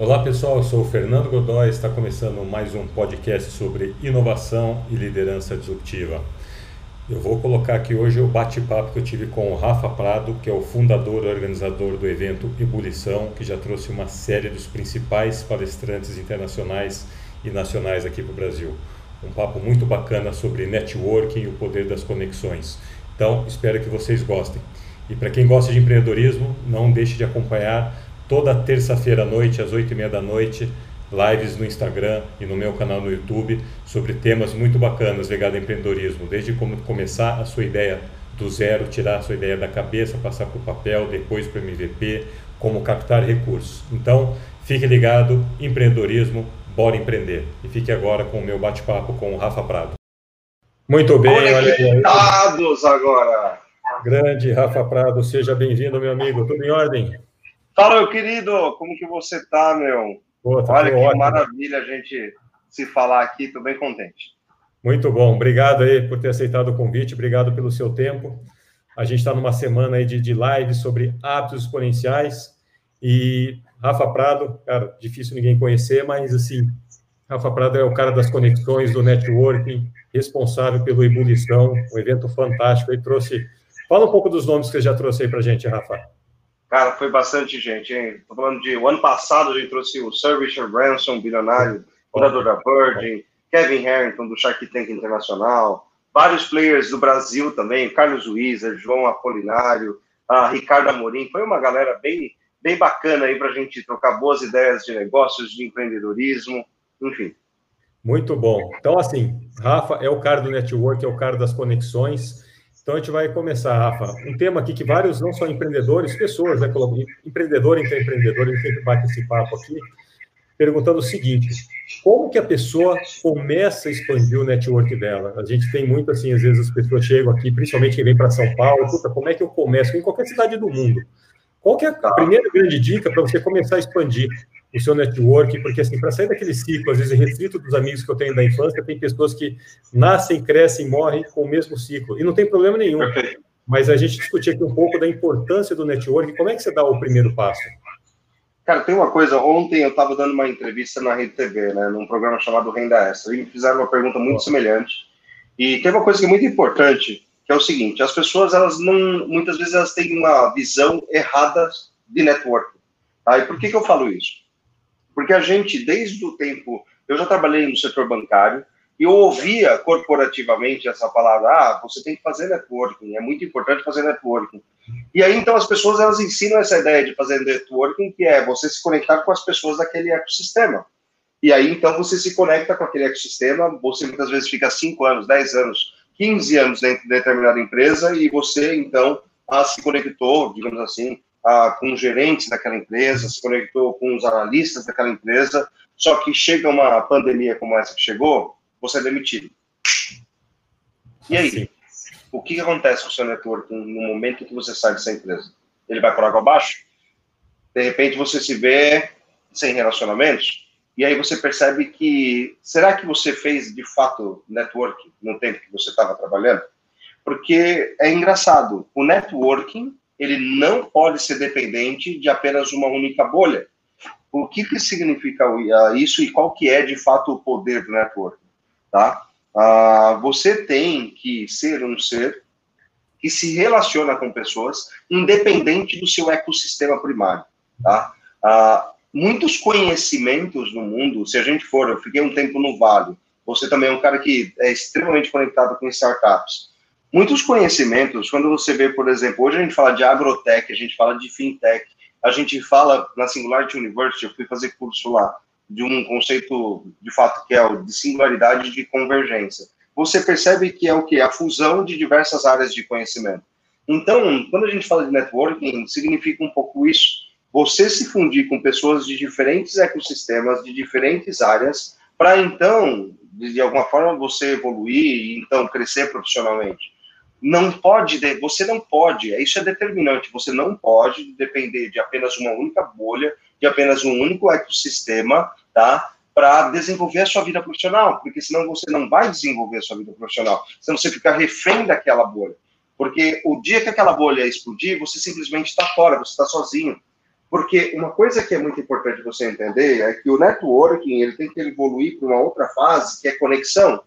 Olá pessoal, eu sou o Fernando Godoy, está começando mais um podcast sobre inovação e liderança disruptiva. Eu vou colocar aqui hoje o bate-papo que eu tive com o Rafa Prado, que é o fundador e organizador do evento Ebulição, que já trouxe uma série dos principais palestrantes internacionais e nacionais aqui para o Brasil. Um papo muito bacana sobre networking e o poder das conexões. Então, espero que vocês gostem. E para quem gosta de empreendedorismo, não deixe de acompanhar toda terça-feira à noite, às oito e meia da noite, lives no Instagram e no meu canal no YouTube sobre temas muito bacanas ligados ao empreendedorismo, desde como começar a sua ideia do zero, tirar a sua ideia da cabeça, passar para o papel, depois para o MVP, como captar recursos. Então, fique ligado, empreendedorismo, bora empreender. E fique agora com o meu bate-papo com o Rafa Prado. Muito bem, olha aí. agora. Grande Rafa Prado, seja bem-vindo, meu amigo. Tudo em ordem? Fala, meu querido, como que você tá, meu? Pô, tá Olha que ótimo. maravilha a gente se falar aqui, tô bem contente. Muito bom, obrigado aí por ter aceitado o convite, obrigado pelo seu tempo. A gente está numa semana aí de, de live sobre hábitos exponenciais e Rafa Prado, cara, difícil ninguém conhecer, mas assim, Rafa Prado é o cara das conexões, do networking, responsável pelo Ebulição, um evento fantástico. Aí trouxe. Fala um pouco dos nomes que você já trouxe aí para gente, Rafa. Cara, foi bastante gente, hein? Tô falando de. O ano passado a gente trouxe o Sir Richard Branson, bilionário, fundador da Virgin, Kevin Harrington, do Shark Tank Internacional, vários players do Brasil também, Carlos Wieser, João Apolinário, Ricardo Amorim. Foi uma galera bem, bem bacana aí para a gente trocar boas ideias de negócios, de empreendedorismo, enfim. Muito bom. Então, assim, Rafa é o cara do network, é o cara das conexões. Então a gente vai começar, Rafa. Um tema aqui que vários, não só empreendedores, pessoas, né? Empreendedor entre empreendedor, a gente sempre bate esse papo aqui, perguntando o seguinte: como que a pessoa começa a expandir o network dela? A gente tem muito assim, às vezes as pessoas chegam aqui, principalmente quem vem para São Paulo, puta, como é que eu começo? Em qualquer cidade do mundo. Qual que é a primeira grande dica para você começar a expandir o seu network? Porque, assim, para sair daquele ciclo, às vezes, restrito dos amigos que eu tenho da infância, tem pessoas que nascem, crescem, morrem com o mesmo ciclo. E não tem problema nenhum. Mas a gente discutir aqui um pouco da importância do network. Como é que você dá o primeiro passo? Cara, tem uma coisa. Ontem eu estava dando uma entrevista na Rede TV, né, num programa chamado Renda Extra, e me fizeram uma pergunta muito semelhante. E tem uma coisa que é muito importante, que é o seguinte: as pessoas, elas não, muitas vezes, elas têm uma visão errada de network. Tá? E por que, que eu falo isso? Porque a gente, desde o tempo, eu já trabalhei no setor bancário e eu ouvia corporativamente essa palavra: ah, você tem que fazer networking, é muito importante fazer networking. E aí, então, as pessoas elas ensinam essa ideia de fazer networking, que é você se conectar com as pessoas daquele ecossistema. E aí, então, você se conecta com aquele ecossistema, você muitas vezes fica 5 anos, 10 anos 15 anos dentro de determinada empresa e você, então, se conectou, digamos assim, ah, com os gerentes daquela empresa, se conectou com os analistas daquela empresa, só que chega uma pandemia como essa que chegou, você é demitido. E aí? Sim. O que, que acontece com o seu network no momento que você sai dessa empresa? Ele vai por água abaixo? De repente você se vê sem relacionamentos? E aí você percebe que será que você fez de fato networking no tempo que você estava trabalhando? Porque é engraçado, o networking ele não pode ser dependente de apenas uma única bolha. O que, que significa isso e qual que é de fato o poder do networking? Tá? Ah, você tem que ser um ser que se relaciona com pessoas independente do seu ecossistema primário. Tá? Ah, muitos conhecimentos no mundo, se a gente for, eu fiquei um tempo no Vale, você também é um cara que é extremamente conectado com startups. Muitos conhecimentos, quando você vê, por exemplo, hoje a gente fala de agrotech, a gente fala de fintech, a gente fala na Singularity University, eu fui fazer curso lá, de um conceito, de fato, que é o de singularidade de convergência. Você percebe que é o que? A fusão de diversas áreas de conhecimento. Então, quando a gente fala de networking, significa um pouco isso você se fundir com pessoas de diferentes ecossistemas, de diferentes áreas, para então, de alguma forma, você evoluir e então crescer profissionalmente. Não pode, você não pode, isso é determinante, você não pode depender de apenas uma única bolha, de apenas um único ecossistema, tá? Para desenvolver a sua vida profissional, porque senão você não vai desenvolver a sua vida profissional, senão você fica refém daquela bolha. Porque o dia que aquela bolha explodir, você simplesmente está fora, você está sozinho Porque uma coisa que é muito importante você entender é que o networking ele tem que evoluir para uma outra fase, que é conexão.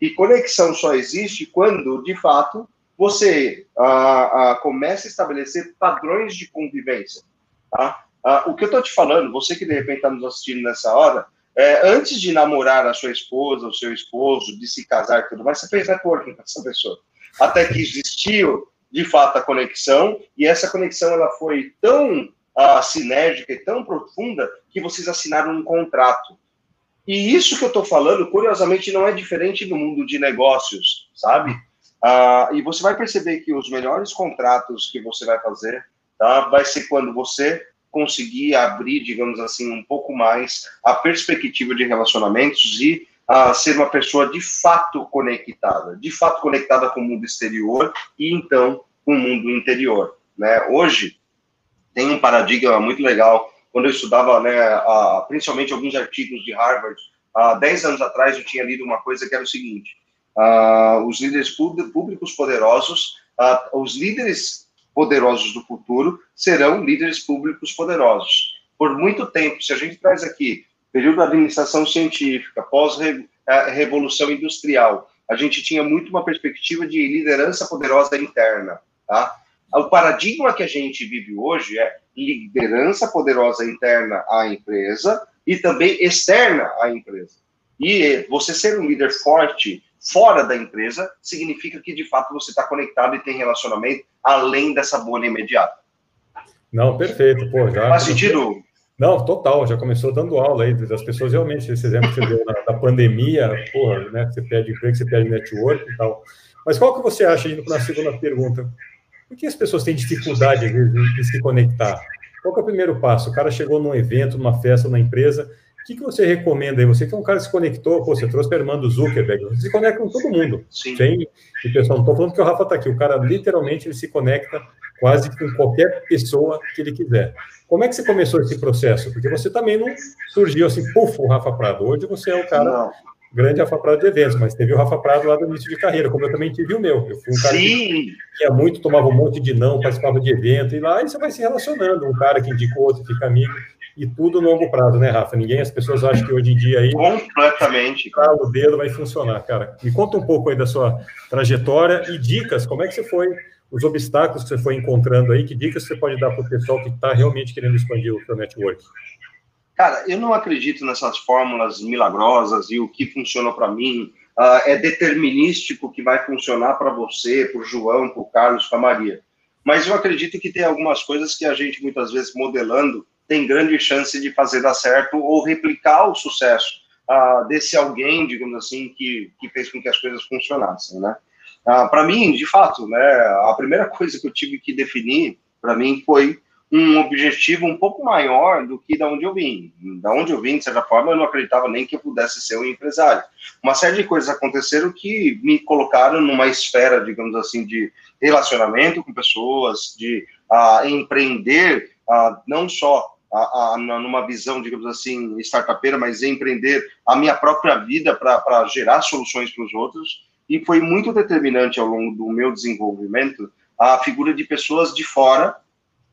E conexão só existe quando, de fato, você ah, ah, começa a estabelecer padrões de convivência. Tá? Ah, o que eu estou te falando, você que de repente está nos assistindo nessa hora, é, antes de namorar a sua esposa, o seu esposo, de se casar e tudo mais, você fez networking com essa pessoa. Até que existiu, de fato, a conexão, e essa conexão ela foi tão sinérgica e tão profunda que vocês assinaram um contrato. E isso que eu estou falando, curiosamente, não é diferente no mundo de negócios, sabe? Uh, e você vai perceber que os melhores contratos que você vai fazer tá, vai ser quando você conseguir abrir, digamos assim, um pouco mais a perspectiva de relacionamentos e a ser uma pessoa de fato conectada, de fato conectada com o mundo exterior e então com o mundo interior. Né? Hoje tem um paradigma muito legal. Quando eu estudava, né, a, principalmente alguns artigos de Harvard, há 10 anos atrás eu tinha lido uma coisa que era o seguinte: uh, os líderes públicos poderosos, uh, os líderes poderosos do futuro serão líderes públicos poderosos. Por muito tempo, se a gente traz aqui período da administração científica, pós-revolução industrial, a gente tinha muito uma perspectiva de liderança poderosa interna, tá? O paradigma que a gente vive hoje é liderança poderosa interna à empresa e também externa à empresa. E você ser um líder forte fora da empresa significa que de fato você está conectado e tem relacionamento além dessa bolha imediata. Não, perfeito, pô, já. Faz sentido? Não, total, já começou dando aula aí das pessoas realmente, esse exemplo que você deu na, da pandemia, porra, né, você pede emprego, você pede network e tal. Mas qual que você acha, indo para a segunda pergunta, por que as pessoas têm dificuldade, vezes, de se conectar? Qual que é o primeiro passo? O cara chegou num evento, numa festa, numa empresa, que, que você recomenda aí? Você que é um cara que se conectou, pô, você trouxe a irmã do Zuckerberg, você se conecta com todo mundo. Sim. Sem, e pessoal, não estou falando que o Rafa está aqui, o cara literalmente ele se conecta quase com qualquer pessoa que ele quiser. Como é que você começou esse processo? Porque você também não surgiu assim, puf, o Rafa Prado. Hoje você é o cara não. grande Rafa Prado de eventos, mas teve o Rafa Prado lá do início de carreira, como eu também tive o meu. Eu fui um cara Sim. que ia muito, tomava um monte de não, participava de evento, e lá e você vai se relacionando. Um cara que indicou outro, fica amigo e tudo no longo prazo, né, Rafa? Ninguém, as pessoas acham que hoje em dia aí. Completamente. O dedo vai funcionar, cara. Me conta um pouco aí da sua trajetória e dicas, como é que você foi, os obstáculos que você foi encontrando aí, que dicas você pode dar para o pessoal que está realmente querendo expandir o seu network? Cara, eu não acredito nessas fórmulas milagrosas e o que funcionou para mim uh, é determinístico que vai funcionar para você, para o João, para o Carlos, para a Maria. Mas eu acredito que tem algumas coisas que a gente, muitas vezes, modelando, tem grande chance de fazer dar certo ou replicar o sucesso uh, desse alguém, digamos assim, que, que fez com que as coisas funcionassem, né? Ah, para mim, de fato, né, a primeira coisa que eu tive que definir, para mim, foi um objetivo um pouco maior do que da onde eu vim. Da onde eu vim, de certa forma, eu não acreditava nem que eu pudesse ser um empresário. Uma série de coisas aconteceram que me colocaram numa esfera, digamos assim, de relacionamento com pessoas, de uh, empreender, não só a, a, numa visão, digamos assim, startupeira, mas empreender a minha própria vida para gerar soluções para os outros. E foi muito determinante ao longo do meu desenvolvimento a figura de pessoas de fora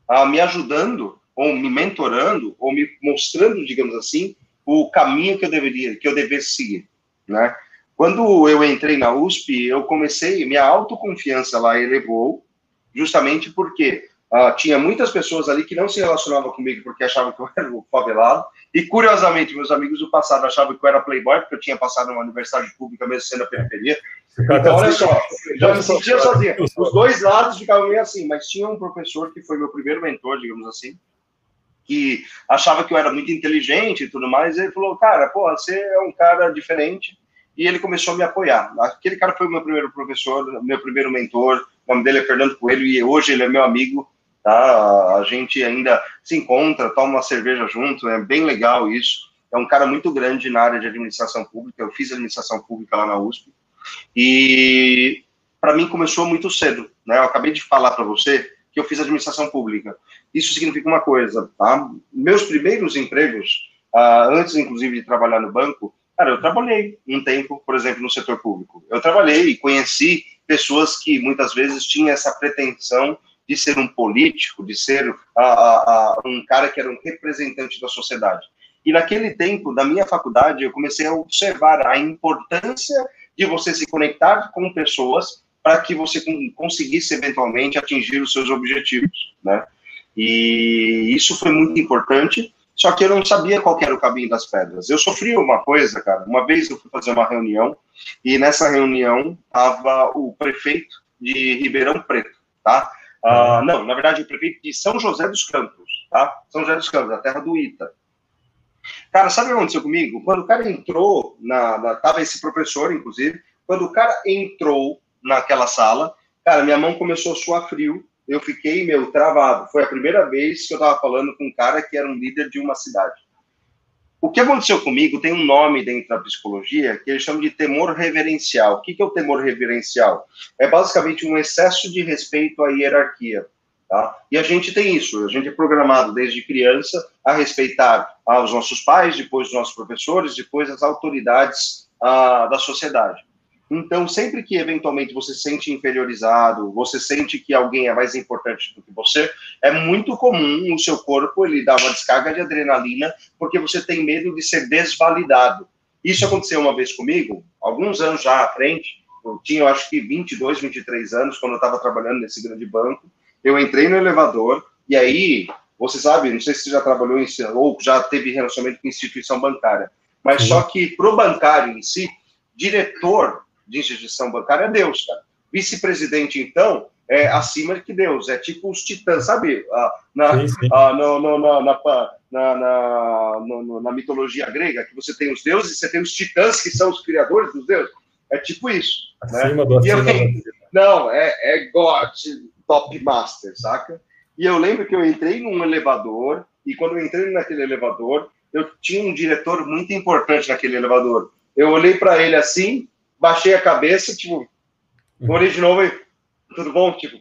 a, me ajudando, ou me mentorando, ou me mostrando, digamos assim, o caminho que eu deveria, que eu devesse seguir, né? Quando eu entrei na USP, eu comecei, minha autoconfiança lá elevou, justamente porque Uh, tinha muitas pessoas ali que não se relacionavam comigo porque achavam que eu era o favelado. E, curiosamente, meus amigos do passado achavam que eu era playboy, porque eu tinha passado numa universidade pública, mesmo sendo a periferia. Então, olha só, já me sentia sozinho. Os dois lados ficavam meio assim, mas tinha um professor que foi meu primeiro mentor, digamos assim, que achava que eu era muito inteligente e tudo mais. E ele falou, cara, pô, você é um cara diferente. E ele começou a me apoiar. Aquele cara foi o meu primeiro professor, meu primeiro mentor. O nome dele é Fernando Coelho e hoje ele é meu amigo tá? A gente ainda se encontra, toma uma cerveja junto, é bem legal isso. É um cara muito grande na área de administração pública. Eu fiz administração pública lá na USP e para mim começou muito cedo, né? Eu acabei de falar para você que eu fiz administração pública. Isso significa uma coisa, tá? Meus primeiros empregos, uh, antes inclusive de trabalhar no banco, cara, eu trabalhei um tempo, por exemplo, no setor público. Eu trabalhei e conheci pessoas que muitas vezes tinham essa pretensão de ser um político, de ser a, a, a, um cara que era um representante da sociedade. E naquele tempo, da minha faculdade, eu comecei a observar a importância de você se conectar com pessoas para que você conseguisse eventualmente atingir os seus objetivos, né? E isso foi muito importante, só que eu não sabia qual era o caminho das pedras. Eu sofri uma coisa, cara. Uma vez eu fui fazer uma reunião e nessa reunião estava o prefeito de Ribeirão Preto, tá? Ah, não, na verdade, o prefeito de São José dos Campos, tá? São José dos Campos, a terra do Ita. Cara, sabe o que aconteceu comigo? Quando o cara entrou, na, na, tava esse professor, inclusive, quando o cara entrou naquela sala, cara, minha mão começou a suar frio, eu fiquei, meu, travado. Foi a primeira vez que eu tava falando com um cara que era um líder de uma cidade. O que aconteceu comigo tem um nome dentro da psicologia que eles chamam de temor reverencial. O que é o temor reverencial? É basicamente um excesso de respeito à hierarquia. Tá? E a gente tem isso, a gente é programado desde criança a respeitar os nossos pais, depois os nossos professores, depois as autoridades ah, da sociedade. Então, sempre que eventualmente você se sente inferiorizado, você sente que alguém é mais importante do que você, é muito comum o seu corpo ele dar uma descarga de adrenalina porque você tem medo de ser desvalidado. Isso aconteceu uma vez comigo, alguns anos já à frente, eu tinha, eu acho que 22, 23 anos, quando eu estava trabalhando nesse grande banco, eu entrei no elevador, e aí, você sabe, não sei se você já trabalhou em, ou já teve relacionamento com instituição bancária, mas só que para o bancário em si, diretor de instituição bancária é Deus, cara. Vice-presidente, então, é acima que Deus, é tipo os titãs, sabe? Na, mitologia grega, que você tem os deuses e você tem os titãs, que são os criadores dos deuses. É tipo isso. Né? Acima né? do acima Não, é, é God, top master, saca? E eu lembro que eu entrei num elevador, e quando eu entrei naquele elevador, eu tinha um diretor muito importante naquele elevador. Eu olhei para ele assim, baixei a cabeça, tipo, olhei de novo e tudo bom? Tipo,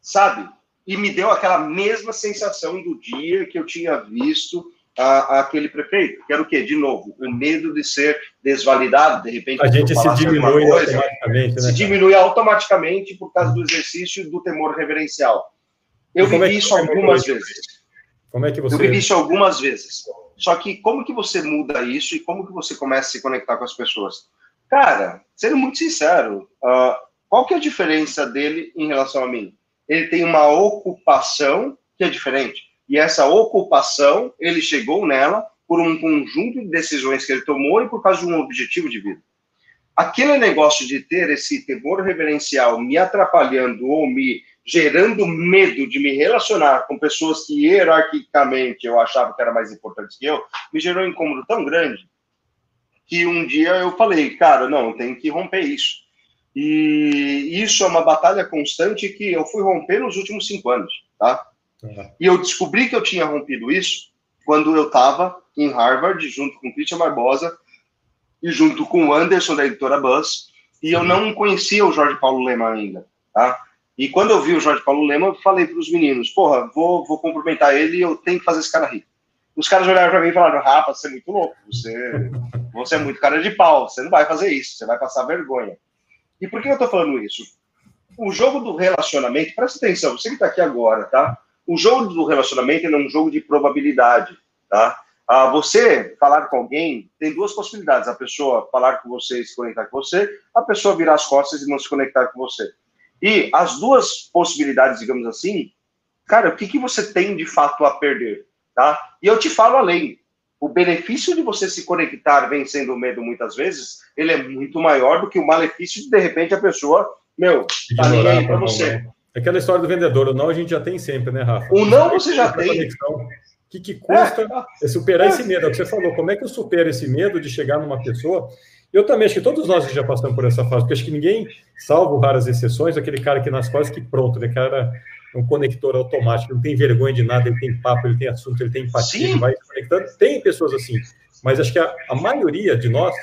sabe? E me deu aquela mesma sensação do dia que eu tinha visto a, a aquele prefeito, que era o quê? De novo, o medo de ser desvalidado, de repente. A gente se diminui coisa, automaticamente. Né, se diminui automaticamente por causa do exercício do temor reverencial. Eu vivi é isso algumas vezes. Como é que você... Eu vivi isso algumas vezes. Só que como que você muda isso e como que você começa a se conectar com as pessoas? Cara, sendo muito sincero, uh, qual que é a diferença dele em relação a mim? Ele tem uma ocupação que é diferente. E essa ocupação, ele chegou nela por um conjunto de decisões que ele tomou e por causa de um objetivo de vida. Aquele negócio de ter esse temor reverencial me atrapalhando ou me gerando medo de me relacionar com pessoas que hierarquicamente eu achava que era mais importante que eu, me gerou um incômodo tão grande que um dia eu falei, cara, não, tem que romper isso. E isso é uma batalha constante que eu fui romper nos últimos cinco anos, tá? Uhum. E eu descobri que eu tinha rompido isso quando eu estava em Harvard, junto com Christian Barbosa e junto com o Anderson, da editora Buzz, e eu não conhecia o Jorge Paulo Lema ainda, tá? E quando eu vi o Jorge Paulo Lema, eu falei para os meninos, porra, vou, vou cumprimentar ele e eu tenho que fazer esse cara rir. Os caras olharam para mim e falaram, Rafa, você é muito louco, você, você é muito cara de pau, você não vai fazer isso, você vai passar vergonha. E por que eu estou falando isso? O jogo do relacionamento, presta atenção, você que está aqui agora, tá? O jogo do relacionamento é um jogo de probabilidade, tá? Ah, você falar com alguém tem duas possibilidades: a pessoa falar com você e se conectar com você, a pessoa virar as costas e não se conectar com você. E as duas possibilidades, digamos assim, cara, o que, que você tem de fato a perder? Tá? E eu te falo além. O benefício de você se conectar vencendo o medo muitas vezes, ele é muito maior do que o malefício de, de repente, a pessoa, meu, tá nem aí pra você. É aquela história do vendedor, o não a gente já tem sempre, né, Rafa? O não você já tem. O que, que custa é, é superar é. esse medo? É o que você falou, como é que eu supero esse medo de chegar numa pessoa? Eu também, acho que todos nós já passamos por essa fase, porque acho que ninguém, salvo raras exceções, aquele cara que nas costas que pronto, né, cara um conector automático, não tem vergonha de nada, ele tem papo, ele tem assunto, ele tem empatia, Sim. ele vai conectando. Tem pessoas assim, mas acho que a, a maioria de nós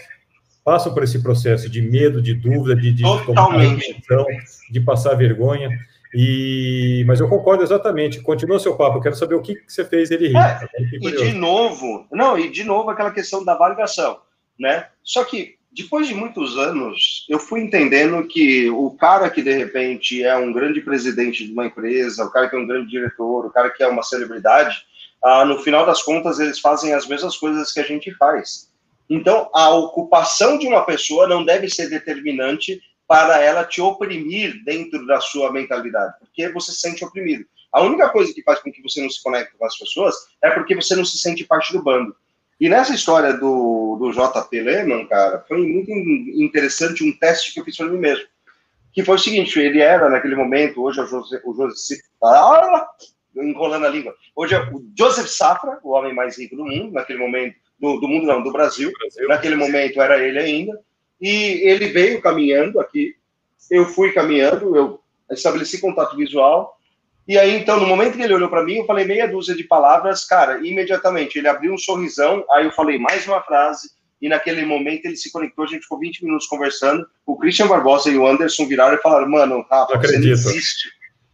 passam por esse processo de medo, de dúvida, de, de tomar atenção, de passar vergonha. E, mas eu concordo exatamente. Continua seu papo. Eu quero saber o que, que você fez ele rir. É, e de novo, não, e de novo aquela questão da validação, né? Só que depois de muitos anos, eu fui entendendo que o cara que de repente é um grande presidente de uma empresa, o cara que é um grande diretor, o cara que é uma celebridade, ah, no final das contas eles fazem as mesmas coisas que a gente faz. Então, a ocupação de uma pessoa não deve ser determinante para ela te oprimir dentro da sua mentalidade, porque você se sente oprimido. A única coisa que faz com que você não se conecte com as pessoas é porque você não se sente parte do bando. E nessa história do, do JP Lehman, cara, foi muito interessante um teste que eu fiz para mim mesmo. Que foi o seguinte: ele era, naquele momento, hoje é o José, o José ah, enrolando a língua. Hoje é o Joseph Safra, o homem mais rico do mundo, naquele momento, do, do mundo não, do Brasil. Brasil. Naquele momento era ele ainda. E ele veio caminhando aqui, eu fui caminhando, eu estabeleci contato visual, e aí, então, no momento que ele olhou para mim, eu falei meia dúzia de palavras, cara, imediatamente ele abriu um sorrisão, aí eu falei mais uma frase, e naquele momento ele se conectou, a gente ficou 20 minutos conversando. O Christian Barbosa e o Anderson viraram e falaram: Mano, Rafa, você não existe.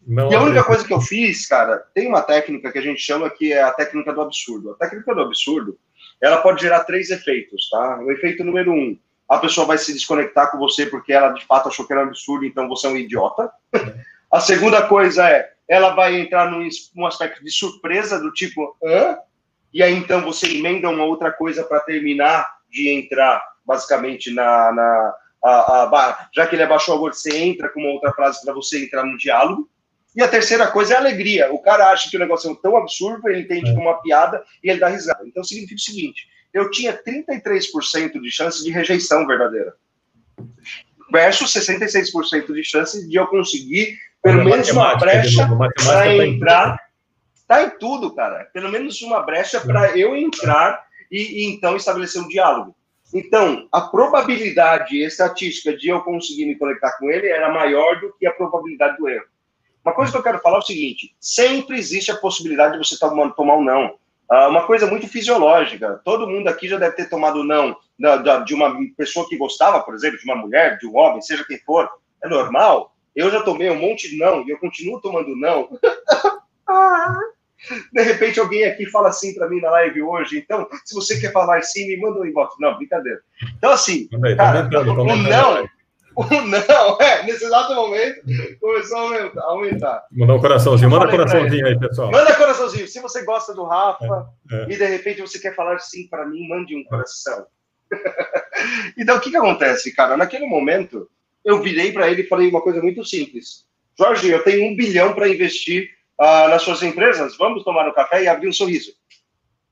Não e a única coisa que eu fiz, cara, tem uma técnica que a gente chama que é a técnica do absurdo. A técnica do absurdo, ela pode gerar três efeitos, tá? O efeito número um, a pessoa vai se desconectar com você porque ela de fato achou que era um absurdo, então você é um idiota. A segunda coisa é, ela vai entrar num, num aspecto de surpresa, do tipo, hã? E aí então você emenda uma outra coisa para terminar de entrar, basicamente, na. na a, a, já que ele abaixou a você entra com uma outra frase para você entrar no diálogo. E a terceira coisa é a alegria. O cara acha que o negócio é tão absurdo, ele entende é. como uma piada e ele dá risada. Então significa o seguinte: eu tinha 33% de chance de rejeição verdadeira, versus 66% de chance de eu conseguir pelo menos uma brecha para tá entrar. Tá em tudo, cara. Pelo menos uma brecha para eu entrar e, e, então estabelecer um diálogo. Então, a probabilidade estatística de eu conseguir me conectar com ele era maior do que a probabilidade do erro. Uma coisa que eu quero falar é o seguinte: sempre existe a possibilidade de você tomar, tomar um não. Uh, uma coisa muito fisiológica. Todo mundo aqui já deve ter tomado não da, da, de uma pessoa que gostava, por exemplo, de uma mulher, de um homem, seja quem for. É normal. Eu já tomei um monte de não e eu continuo tomando não. De repente alguém aqui fala assim para mim na live hoje, então, se você quer falar sim, me manda um inbox. Não, brincadeira. Então, assim, aí, cara, tá o não, o não, é, nesse exato momento, começou a aumentar. Mandar um coraçãozinho, manda um coraçãozinho aí, pessoal. Manda coraçãozinho. Se você gosta do Rafa é, é. e de repente você quer falar sim para mim, mande um coração. então, o que, que acontece, cara? Naquele momento, eu virei para ele e falei uma coisa muito simples. Jorge, eu tenho um bilhão para investir uh, nas suas empresas, vamos tomar um café e abrir um sorriso.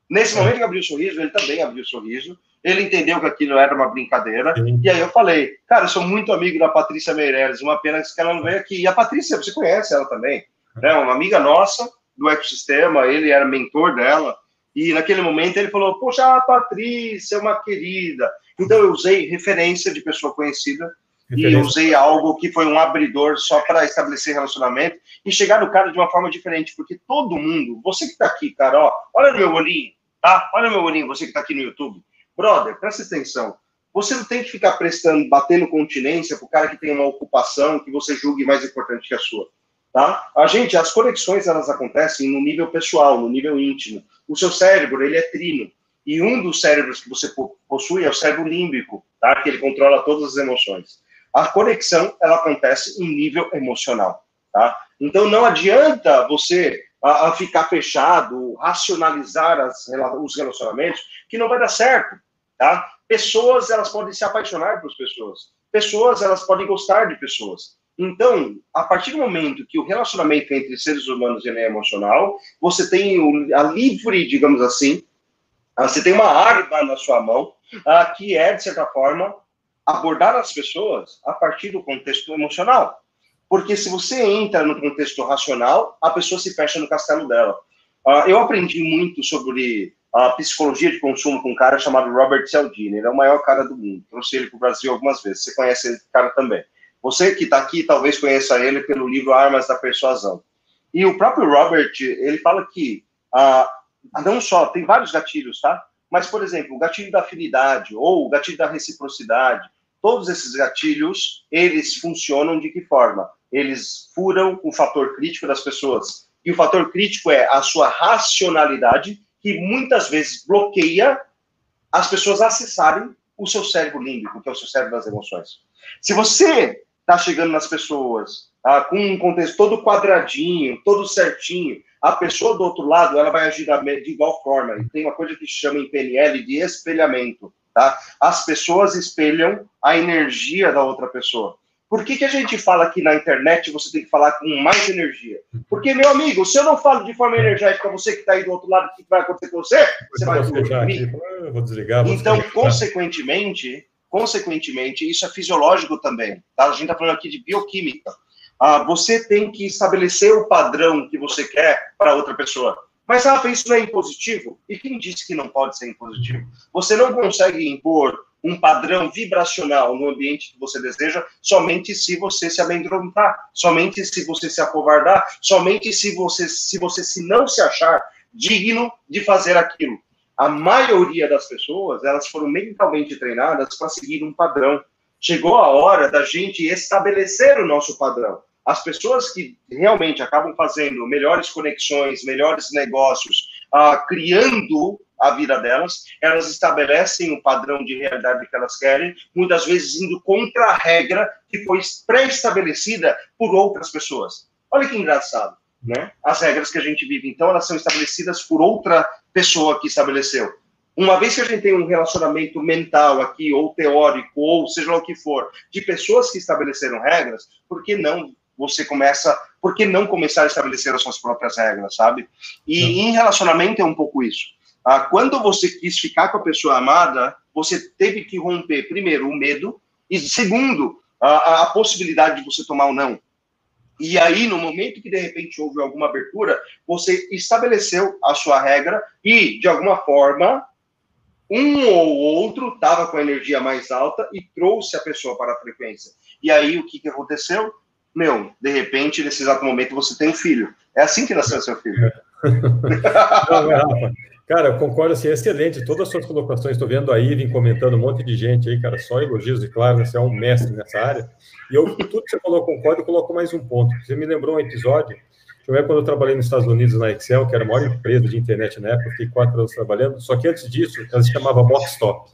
Nesse momento que abriu o sorriso, ele também abriu o sorriso, ele entendeu que aquilo era uma brincadeira, Sim. e aí eu falei, cara, eu sou muito amigo da Patrícia Meireles, uma pena que ela não veio aqui. E a Patrícia, você conhece ela também, né? uma amiga nossa do ecossistema, ele era mentor dela, e naquele momento ele falou, poxa, a Patrícia é uma querida. Então eu usei referência de pessoa conhecida e usei algo que foi um abridor só para estabelecer relacionamento e chegar no cara de uma forma diferente, porque todo mundo, você que está aqui, cara, ó, olha no meu olhinho, tá? Olha no meu olhinho, você que está aqui no YouTube. Brother, presta atenção. Você não tem que ficar prestando, batendo continência para o cara que tem uma ocupação que você julgue mais importante que a sua. Tá? A gente, as conexões, elas acontecem no nível pessoal, no nível íntimo. O seu cérebro, ele é trino. E um dos cérebros que você possui é o cérebro límbico, tá? que ele controla todas as emoções. A conexão ela acontece em nível emocional, tá? Então não adianta você a, a ficar fechado, racionalizar as, os relacionamentos, que não vai dar certo, tá? Pessoas elas podem se apaixonar por pessoas, pessoas elas podem gostar de pessoas. Então, a partir do momento que o relacionamento entre seres humanos é emocional, você tem a livre, digamos assim, você tem uma arma na sua mão, que é, de certa forma, abordar as pessoas a partir do contexto emocional. Porque se você entra no contexto racional, a pessoa se fecha no castelo dela. Uh, eu aprendi muito sobre a psicologia de consumo com um cara chamado Robert Cialdini. Ele é o maior cara do mundo. Trouxe ele para o Brasil algumas vezes. Você conhece esse cara também. Você que está aqui talvez conheça ele pelo livro Armas da Persuasão. E o próprio Robert, ele fala que uh, não só, tem vários gatilhos, tá? Mas, por exemplo, o gatilho da afinidade ou o gatilho da reciprocidade Todos esses gatilhos, eles funcionam de que forma? Eles furam o fator crítico das pessoas. E o fator crítico é a sua racionalidade, que muitas vezes bloqueia as pessoas acessarem o seu cérebro límbico, que é o seu cérebro das emoções. Se você está chegando nas pessoas ah, com um contexto todo quadradinho, todo certinho, a pessoa do outro lado ela vai agir de igual forma. E tem uma coisa que se chama em PNL de espelhamento. Tá? As pessoas espelham a energia da outra pessoa. Por que, que a gente fala que na internet você tem que falar com mais energia? Porque, meu amigo, se eu não falo de forma energética, você que está aí do outro lado, o que vai acontecer com você? Você vai dormir. Vou desligar. Vou então, desligar. consequentemente, consequentemente, isso é fisiológico também. Tá? A gente está falando aqui de bioquímica. Ah, você tem que estabelecer o padrão que você quer para outra pessoa. Mas, Rafa, isso não é impositivo? E quem disse que não pode ser impositivo? Você não consegue impor um padrão vibracional no ambiente que você deseja somente se você se amedrontar, somente se você se acovardar, somente se você se você se não se achar digno de fazer aquilo. A maioria das pessoas, elas foram mentalmente treinadas para seguir um padrão. Chegou a hora da gente estabelecer o nosso padrão. As pessoas que realmente acabam fazendo melhores conexões, melhores negócios, uh, criando a vida delas, elas estabelecem o padrão de realidade que elas querem, muitas vezes indo contra a regra que foi pré-estabelecida por outras pessoas. Olha que engraçado, né? As regras que a gente vive, então, elas são estabelecidas por outra pessoa que estabeleceu. Uma vez que a gente tem um relacionamento mental aqui, ou teórico, ou seja lá o que for, de pessoas que estabeleceram regras, por que não você começa, por que não começar a estabelecer as suas próprias regras, sabe? E em relacionamento é um pouco isso. Ah, quando você quis ficar com a pessoa amada, você teve que romper, primeiro, o medo, e segundo, a, a possibilidade de você tomar o um não. E aí, no momento que de repente houve alguma abertura, você estabeleceu a sua regra e, de alguma forma, um ou outro estava com a energia mais alta e trouxe a pessoa para a frequência. E aí, o que, que aconteceu? Meu, de repente, nesse exato momento, você tem um filho. É assim que nasceu seu filho. Não, Rafa. Cara, eu concordo, assim, é excelente. Todas as suas colocações, estou vendo a Ivy comentando um monte de gente aí, cara, só elogios, e claro, você é um mestre nessa área. E eu, tudo que você falou, concordo, eu coloco mais um ponto. Você me lembrou um episódio, eu ver quando eu trabalhei nos Estados Unidos na Excel, que era a maior empresa de internet na época, fiquei quatro anos trabalhando, só que antes disso, ela se chamava Boxstop.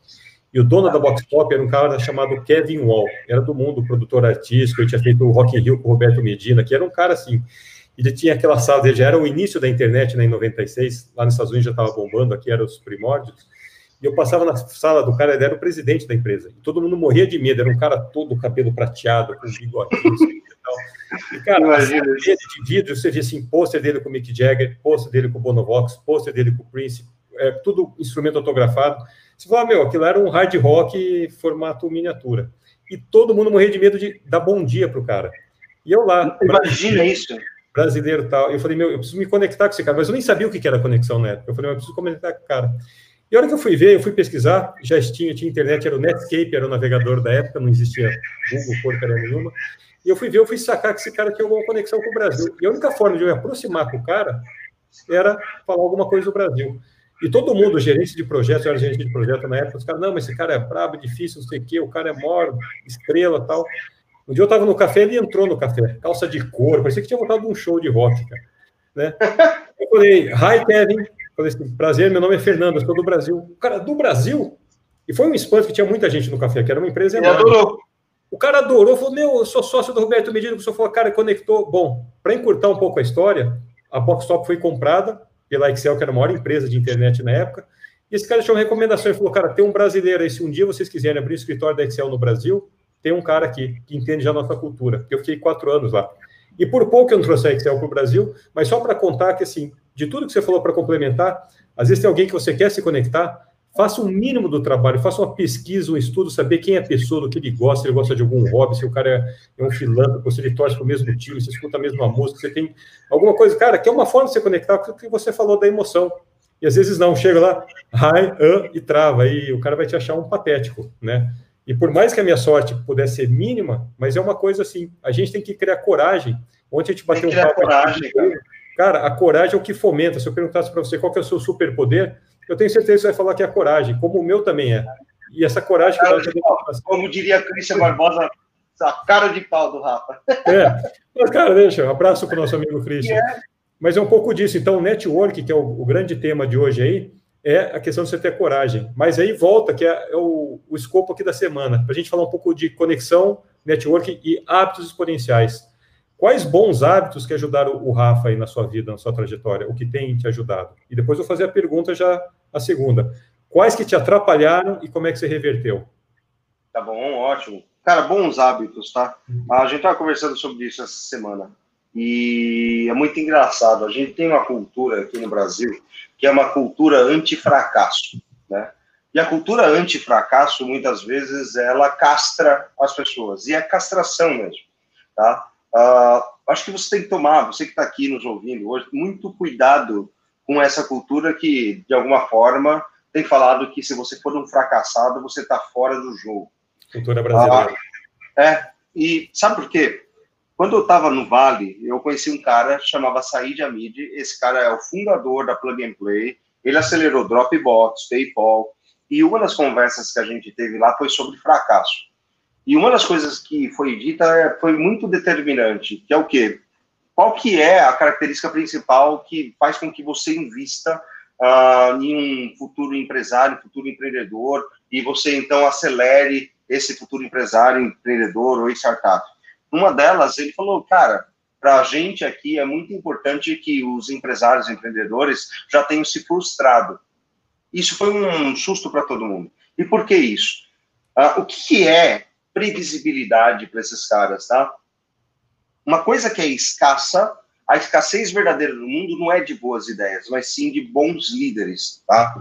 E o dono da Boxstop era um cara chamado Kevin Wall, era do mundo produtor artístico, ele tinha feito o Rock in Rio com o Roberto Medina, que era um cara assim, ele tinha aquela sala, ele já era o início da internet, né, em 96, lá nos Estados Unidos já estava bombando, aqui eram os primórdios, e eu passava na sala do cara, ele era o presidente da empresa, e todo mundo morria de medo, era um cara todo cabelo prateado, com bigodinho e tal. E, cara, Imagina. dele de vidro, você via assim, pôster dele com o Mick Jagger, pôster dele com o Bonovox, pôster dele com o Prince, é, tudo instrumento autografado. Você fala, meu, aquilo era um hard rock formato miniatura. E todo mundo morria de medo de dar bom dia pro cara. E eu lá. Imagina isso brasileiro tal. Eu falei, meu, eu preciso me conectar com esse cara, mas eu nem sabia o que era conexão na época. Eu falei, eu preciso conectar com o cara. E a hora que eu fui ver, eu fui pesquisar, já tinha, tinha internet, era o Netscape, era o navegador da época, não existia Google, porcaria nenhuma. E eu fui ver, eu fui sacar que esse cara tinha alguma conexão com o Brasil. E a única forma de eu me aproximar com o cara era falar alguma coisa do Brasil. E todo mundo, gerente de projeto, eu era gerente de projeto na época, os caras, não, mas esse cara é brabo, difícil, não sei o quê, o cara é moro, estrela tal. Um dia eu estava no café, ele entrou no café, calça de couro, parecia que tinha voltado de um show de rock, cara. Né? Eu falei, hi, Kevin. Falei assim, prazer, meu nome é Fernando, eu sou do Brasil. O cara, do Brasil? E foi um espanto que tinha muita gente no café, que era uma empresa enorme. Ele adorou. O cara adorou, falou, meu, eu sou sócio do Roberto Medina, que o senhor falou, cara, conectou. Bom, para encurtar um pouco a história, a Boxstop foi comprada pela Excel, que era a maior empresa de internet na época, e esse cara deixou uma recomendação, ele falou, cara, tem um brasileiro aí, se um dia vocês quiserem abrir um escritório da Excel no Brasil, tem um cara aqui que entende já a nossa cultura, eu fiquei quatro anos lá. E por pouco eu não trouxe a Excel para o Brasil, mas só para contar que, assim, de tudo que você falou para complementar, às vezes tem alguém que você quer se conectar, faça o um mínimo do trabalho, faça uma pesquisa, um estudo, saber quem é a pessoa, do que ele gosta, se ele gosta de algum hobby, se o cara é, é um filântropo, se ele torce para o mesmo time, se escuta a mesma música, você tem alguma coisa, cara, que é uma forma de se conectar com o que você falou da emoção. E às vezes não, chega lá, hi, uh, e trava, aí o cara vai te achar um patético, né? E por mais que a minha sorte pudesse ser mínima, mas é uma coisa assim, a gente tem que criar coragem. Ontem a gente bateu um papo. Coragem, cara. cara, a coragem é o que fomenta. Se eu perguntasse para você qual que é o seu superpoder, eu tenho certeza que você vai falar que é a coragem, como o meu também é. E essa coragem que dá Como diria a Cristian Barbosa, a cara de pau do Rafa. É, mas, cara, deixa, um abraço para o nosso amigo Cristian. É. Mas é um pouco disso. Então, o network, que é o, o grande tema de hoje aí, é a questão de você ter coragem. Mas aí volta, que é, é o, o escopo aqui da semana, para a gente falar um pouco de conexão, networking e hábitos exponenciais. Quais bons hábitos que ajudaram o Rafa aí na sua vida, na sua trajetória? O que tem te ajudado? E depois eu vou fazer a pergunta já, a segunda. Quais que te atrapalharam e como é que você reverteu? Tá bom, ótimo. Cara, bons hábitos, tá? Uhum. A gente estava conversando sobre isso essa semana. E é muito engraçado. A gente tem uma cultura aqui no Brasil que é uma cultura anti-fracasso, né? E a cultura anti-fracasso, muitas vezes, ela castra as pessoas. E é castração mesmo, tá? Uh, acho que você tem que tomar, você que está aqui nos ouvindo hoje, muito cuidado com essa cultura que, de alguma forma, tem falado que se você for um fracassado, você está fora do jogo. Cultura brasileira. Uh, é, e sabe por quê? Quando eu estava no Vale, eu conheci um cara chamava Said Hamid. Esse cara é o fundador da Plug and Play. Ele acelerou Dropbox, PayPal. E uma das conversas que a gente teve lá foi sobre fracasso. E uma das coisas que foi dita é, foi muito determinante, que é o quê? Qual que é a característica principal que faz com que você invista uh, em um futuro empresário, futuro empreendedor, e você então acelere esse futuro empresário, empreendedor ou startup? Uma delas, ele falou, cara, para a gente aqui é muito importante que os empresários empreendedores já tenham se frustrado. Isso foi um susto para todo mundo. E por que isso? Ah, o que é previsibilidade para esses caras, tá? Uma coisa que é escassa, a escassez verdadeira no mundo não é de boas ideias, mas sim de bons líderes, tá?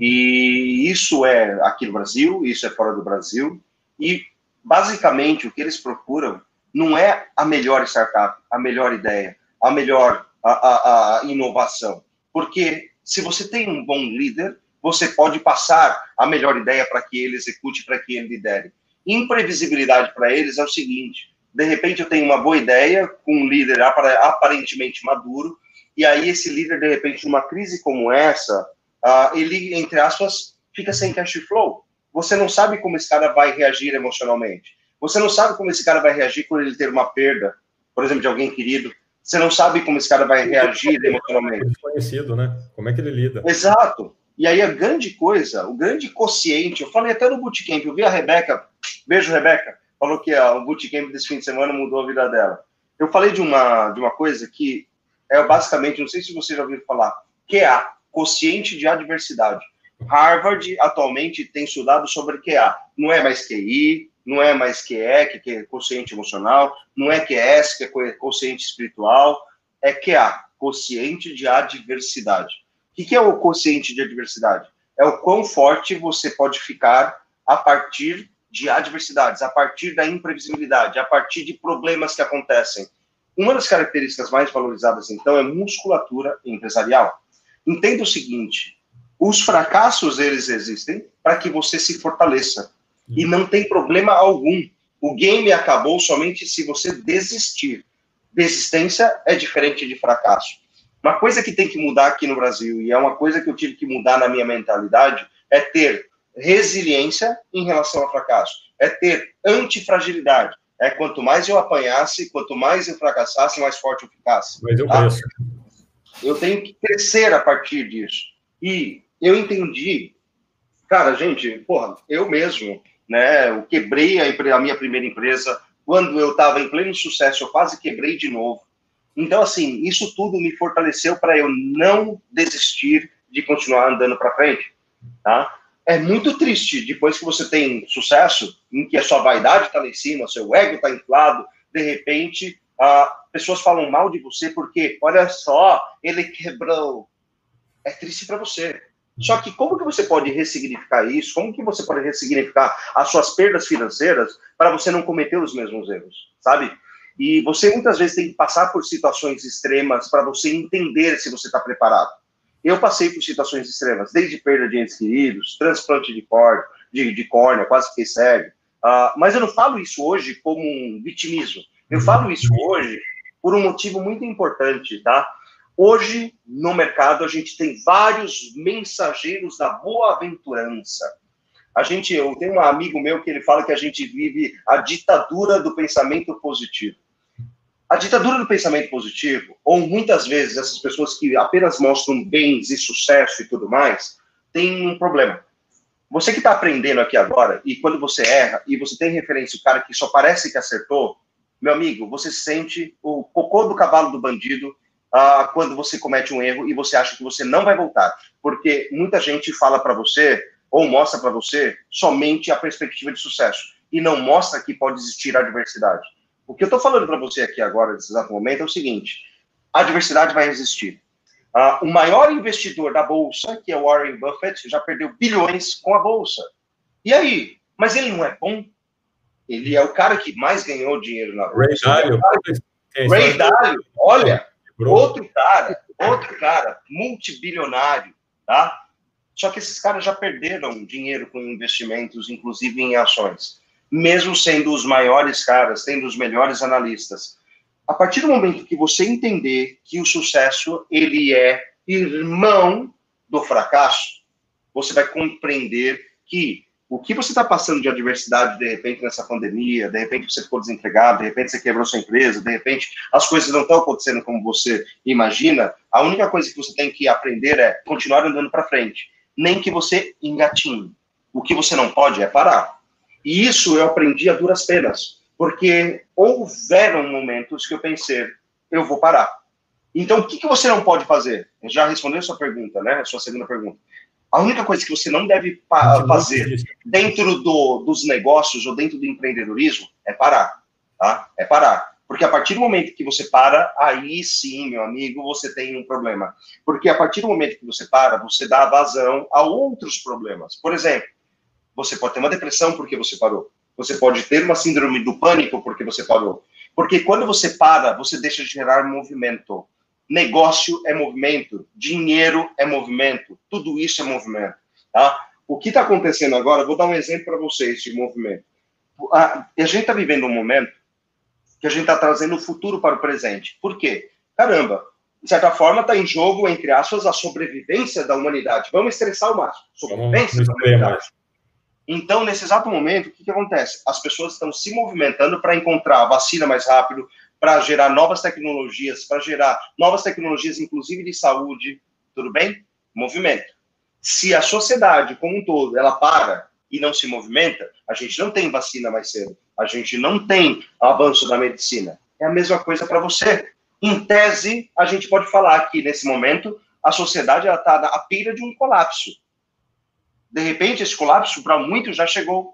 E isso é aqui no Brasil, isso é fora do Brasil, e basicamente o que eles procuram não é a melhor startup, a melhor ideia, a melhor a, a, a inovação. Porque se você tem um bom líder, você pode passar a melhor ideia para que ele execute, para que ele lidere. Imprevisibilidade para eles é o seguinte: de repente eu tenho uma boa ideia com um líder aparentemente maduro, e aí esse líder, de repente, numa crise como essa, uh, ele, entre aspas, fica sem cash flow. Você não sabe como esse cara vai reagir emocionalmente. Você não sabe como esse cara vai reagir quando ele ter uma perda, por exemplo, de alguém querido. Você não sabe como esse cara vai reagir emocionalmente. Desconhecido, né? Como é que ele lida? Exato. E aí a grande coisa, o grande quociente, eu falei até no bootcamp, eu vi a Rebeca, beijo Rebeca, falou que ó, o bootcamp desse fim de semana mudou a vida dela. Eu falei de uma, de uma coisa que é basicamente, não sei se você já ouviu falar, que é a quociente de adversidade. Harvard atualmente tem estudado sobre QA. Não é mais QI, não é mais QE, que é consciente emocional, não é QS, que é consciente espiritual, é QA, consciente de adversidade. O que é o consciente de adversidade? É o quão forte você pode ficar a partir de adversidades, a partir da imprevisibilidade, a partir de problemas que acontecem. Uma das características mais valorizadas, então, é musculatura empresarial. Entenda o seguinte: os fracassos eles existem para que você se fortaleça e não tem problema algum. O game acabou somente se você desistir. Desistência é diferente de fracasso. Uma coisa que tem que mudar aqui no Brasil, e é uma coisa que eu tive que mudar na minha mentalidade, é ter resiliência em relação ao fracasso. É ter antifragilidade. É quanto mais eu apanhasse, quanto mais eu fracassasse, mais forte eu ficasse. Mas eu tá? penso. Eu tenho que crescer a partir disso. E eu entendi, cara, gente, porra, eu mesmo, né? Eu quebrei a, a minha primeira empresa quando eu estava em pleno sucesso, eu quase quebrei de novo. Então, assim, isso tudo me fortaleceu para eu não desistir de continuar andando para frente, tá? É muito triste depois que você tem sucesso, em que a sua vaidade está lá em cima, seu ego está inflado, de repente, ah, pessoas falam mal de você porque, olha só, ele quebrou. É triste para você. Só que como que você pode ressignificar isso? Como que você pode ressignificar as suas perdas financeiras para você não cometer os mesmos erros, sabe? E você muitas vezes tem que passar por situações extremas para você entender se você está preparado. Eu passei por situações extremas, desde perda de entes queridos, transplante de, córnea, de, de córnea, quase fiquei cego. Uh, mas eu não falo isso hoje como um vitimismo. Eu falo isso hoje por um motivo muito importante, tá? Hoje, no mercado, a gente tem vários mensageiros da boa-aventurança. A gente, eu tenho um amigo meu que ele fala que a gente vive a ditadura do pensamento positivo. A ditadura do pensamento positivo, ou muitas vezes essas pessoas que apenas mostram bens e sucesso e tudo mais, tem um problema. Você que está aprendendo aqui agora, e quando você erra, e você tem referência o cara que só parece que acertou, meu amigo, você sente o cocô do cavalo do bandido uh, quando você comete um erro e você acha que você não vai voltar. Porque muita gente fala para você, ou mostra para você, somente a perspectiva de sucesso, e não mostra que pode existir adversidade. O que eu estou falando para você aqui agora, nesse exato momento, é o seguinte: a adversidade vai existir. Uh, o maior investidor da Bolsa, que é Warren Buffett, já perdeu bilhões com a Bolsa. E aí? Mas ele não é bom? Ele é o cara que mais ganhou dinheiro na Bolsa. Ray Dalio. É Ray Dalio, olha, outro cara, outro cara, multibilionário, tá? Só que esses caras já perderam dinheiro com investimentos, inclusive em ações. Mesmo sendo os maiores caras, tendo os melhores analistas a partir do momento que você entender que o sucesso ele é irmão do fracasso, você vai compreender que o que você está passando de adversidade, de repente, nessa pandemia, de repente você ficou desempregado, de repente você quebrou sua empresa, de repente as coisas não estão acontecendo como você imagina, a única coisa que você tem que aprender é continuar andando para frente, nem que você engatinhe. O que você não pode é parar. E isso eu aprendi a duras penas porque houveram momentos que eu pensei, eu vou parar. Então, o que, que você não pode fazer? Já respondeu a sua pergunta, né? A sua segunda pergunta. A única coisa que você não deve fazer dentro do, dos negócios ou dentro do empreendedorismo é parar, tá? É parar. Porque a partir do momento que você para, aí sim, meu amigo, você tem um problema. Porque a partir do momento que você para, você dá vazão a outros problemas. Por exemplo, você pode ter uma depressão porque você parou. Você pode ter uma síndrome do pânico porque você parou. Porque quando você para, você deixa de gerar movimento. Negócio é movimento, dinheiro é movimento, tudo isso é movimento. Tá? O que está acontecendo agora, vou dar um exemplo para vocês de movimento. A, a gente está vivendo um momento que a gente está trazendo o futuro para o presente. Por quê? Caramba, de certa forma está em jogo, entre aspas, a sobrevivência da humanidade. Vamos estressar o máximo. Sobrevivência da humanidade. Então, nesse exato momento, o que, que acontece? As pessoas estão se movimentando para encontrar a vacina mais rápido, para gerar novas tecnologias, para gerar novas tecnologias, inclusive de saúde, tudo bem? Movimento. Se a sociedade como um todo ela para e não se movimenta, a gente não tem vacina mais cedo, a gente não tem avanço da medicina. É a mesma coisa para você. Em tese, a gente pode falar que nesse momento a sociedade está à pira de um colapso de repente, esse colapso, para muitos, já chegou.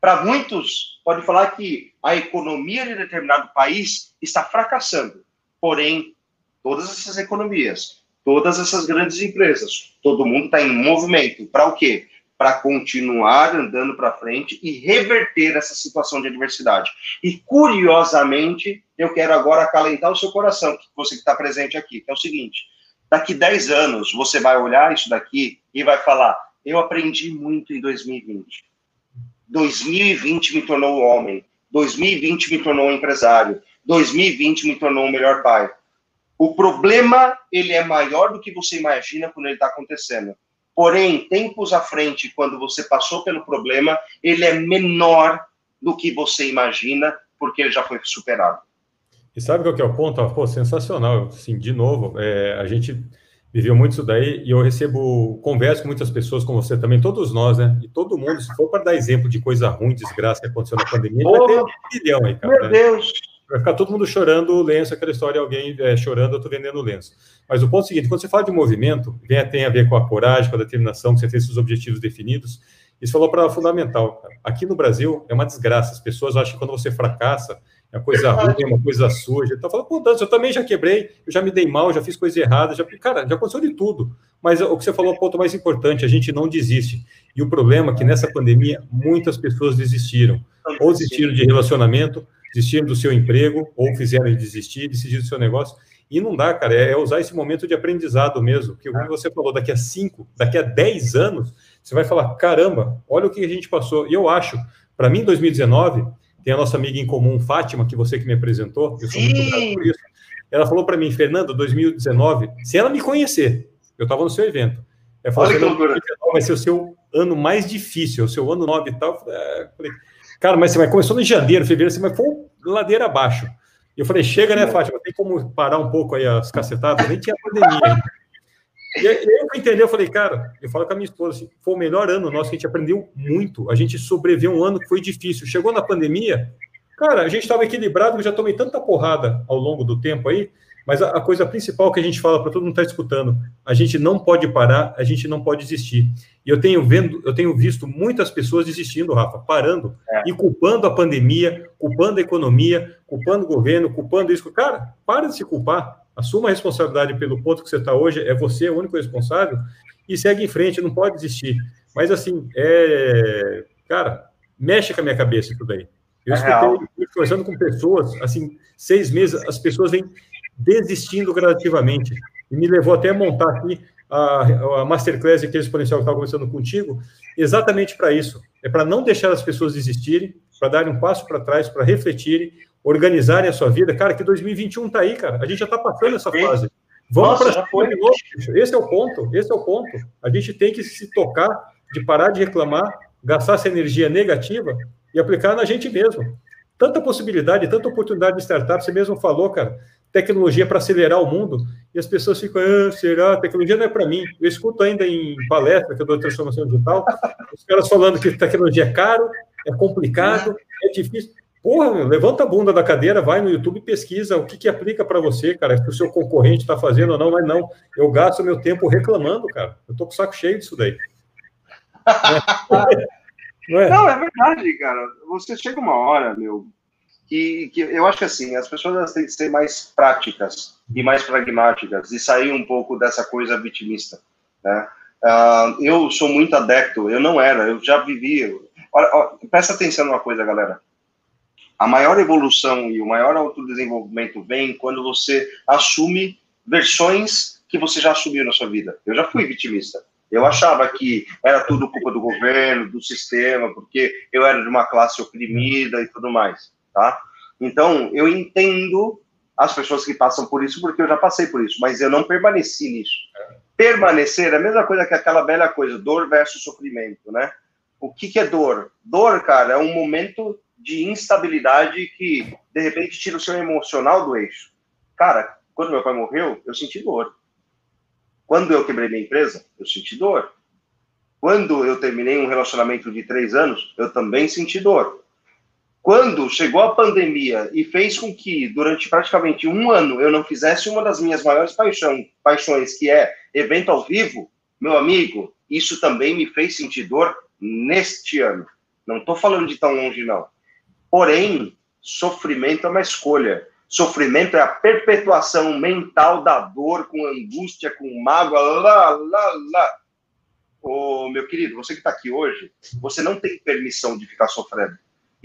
Para muitos, pode falar que a economia de determinado país está fracassando. Porém, todas essas economias, todas essas grandes empresas, todo mundo está em movimento. Para o quê? Para continuar andando para frente e reverter essa situação de adversidade. E, curiosamente, eu quero agora acalentar o seu coração, você que está presente aqui, que é o seguinte: daqui 10 anos, você vai olhar isso daqui e vai falar: eu aprendi muito em 2020. 2020 me tornou um homem. 2020 me tornou um empresário. 2020 me tornou um melhor pai. O problema, ele é maior do que você imagina quando ele está acontecendo. Porém, tempos à frente, quando você passou pelo problema, ele é menor do que você imagina, porque ele já foi superado. E sabe qual que é o ponto? Pô, sensacional. Assim, de novo, é, a gente viveu muito isso daí, e eu recebo, converso com muitas pessoas, como você também, todos nós, né? E todo mundo, se for para dar exemplo de coisa ruim, desgraça que aconteceu na pandemia, vai ter um bilhão aí, cara. Meu né? Deus! Vai ficar todo mundo chorando lenço, aquela história, alguém é, chorando, eu estou vendendo lenço. Mas o ponto é o seguinte, quando você fala de movimento, vem, tem a ver com a coragem, com a determinação, que você tem seus objetivos definidos, isso falou para fundamental. Cara. Aqui no Brasil é uma desgraça, as pessoas acham que quando você fracassa, é uma coisa ruim, é uma coisa suja. Então, fala, pô, Dantas, eu também já quebrei, eu já me dei mal, já fiz coisa errada, já, cara, já aconteceu de tudo. Mas o que você falou é o ponto mais importante, a gente não desiste. E o problema é que nessa pandemia, muitas pessoas desistiram. Ou desistiram de relacionamento, desistiram do seu emprego, ou fizeram desistir, desistiram do seu negócio. E não dá, cara, é usar esse momento de aprendizado mesmo. Porque como você falou, daqui a cinco, daqui a dez anos, você vai falar, caramba, olha o que a gente passou. E eu acho, para mim, 2019 tem a nossa amiga em comum, Fátima, que você que me apresentou, eu sou Sim. muito grato por isso. Ela falou para mim, Fernando, 2019, se ela me conhecer, eu estava no seu evento, ela falou, Olha que 2019 vai ser o seu ano mais difícil, o seu ano 9 e tal. Eu falei, é, cara, mas você vai começou em janeiro, fevereiro, você vai foi ladeira abaixo. E eu falei, chega, né, Fátima, tem como parar um pouco aí as cacetadas? Nem tinha pandemia. E aí eu entendi, eu falei, cara, eu falo com a minha esposa assim, foi o melhor ano nosso, que a gente aprendeu muito, a gente sobreviveu um ano que foi difícil. Chegou na pandemia, cara, a gente estava equilibrado, eu já tomei tanta porrada ao longo do tempo aí, mas a, a coisa principal que a gente fala para todo mundo estar tá escutando, a gente não pode parar, a gente não pode desistir. E eu tenho vendo, eu tenho visto muitas pessoas desistindo, Rafa, parando é. e culpando a pandemia, culpando a economia, culpando o governo, culpando isso. Cara, para de se culpar. Assuma a responsabilidade pelo ponto que você está hoje, é você o único responsável e segue em frente, não pode desistir. Mas assim, é, cara, mexe com a minha cabeça isso daí. Eu é escutei, conversando com pessoas, assim, seis meses, as pessoas vêm desistindo gradativamente. E me levou até a montar aqui a, a Masterclass aquele exponencial que estava conversando contigo, exatamente para isso. É para não deixar as pessoas desistirem, para darem um passo para trás, para refletirem, organizarem a sua vida. Cara, que 2021 está aí, cara. A gente já está passando essa fase. Vamos para cima de novo. Esse é o ponto. Esse é o ponto. A gente tem que se tocar, de parar de reclamar, gastar essa energia negativa e aplicar na gente mesmo. Tanta possibilidade, tanta oportunidade de startup. Você mesmo falou, cara tecnologia para acelerar o mundo, e as pessoas ficam, ah, será? A tecnologia não é para mim. Eu escuto ainda em palestra que eu dou transformação digital, os caras falando que tecnologia é caro, é complicado, é difícil. Porra, meu, levanta a bunda da cadeira, vai no YouTube e pesquisa o que, que aplica para você, cara, que o seu concorrente está fazendo ou não, mas não. Eu gasto meu tempo reclamando, cara. Eu tô com o saco cheio disso daí. Não é? não, é verdade, cara. Você chega uma hora, meu, que, que eu acho que assim, as pessoas têm que ser mais práticas e mais pragmáticas e sair um pouco dessa coisa vitimista, né? Uh, eu sou muito adepto, eu não era, eu já vivi. Olha, olha, presta atenção numa coisa, galera. A maior evolução e o maior autodesenvolvimento vem quando você assume versões que você já assumiu na sua vida. Eu já fui vitimista. Eu achava que era tudo culpa do governo, do sistema, porque eu era de uma classe oprimida e tudo mais tá? Então, eu entendo as pessoas que passam por isso, porque eu já passei por isso, mas eu não permaneci nisso. Permanecer é a mesma coisa que aquela velha coisa, dor versus sofrimento, né? O que, que é dor? Dor, cara, é um momento de instabilidade que, de repente, tira o seu emocional do eixo. Cara, quando meu pai morreu, eu senti dor. Quando eu quebrei minha empresa, eu senti dor. Quando eu terminei um relacionamento de três anos, eu também senti dor. Quando chegou a pandemia e fez com que, durante praticamente um ano, eu não fizesse uma das minhas maiores paixão, paixões, que é evento ao vivo, meu amigo, isso também me fez sentir dor neste ano. Não estou falando de tão longe, não. Porém, sofrimento é uma escolha. Sofrimento é a perpetuação mental da dor, com angústia, com mágoa, lá, lá, lá. Ô, meu querido, você que está aqui hoje, você não tem permissão de ficar sofrendo.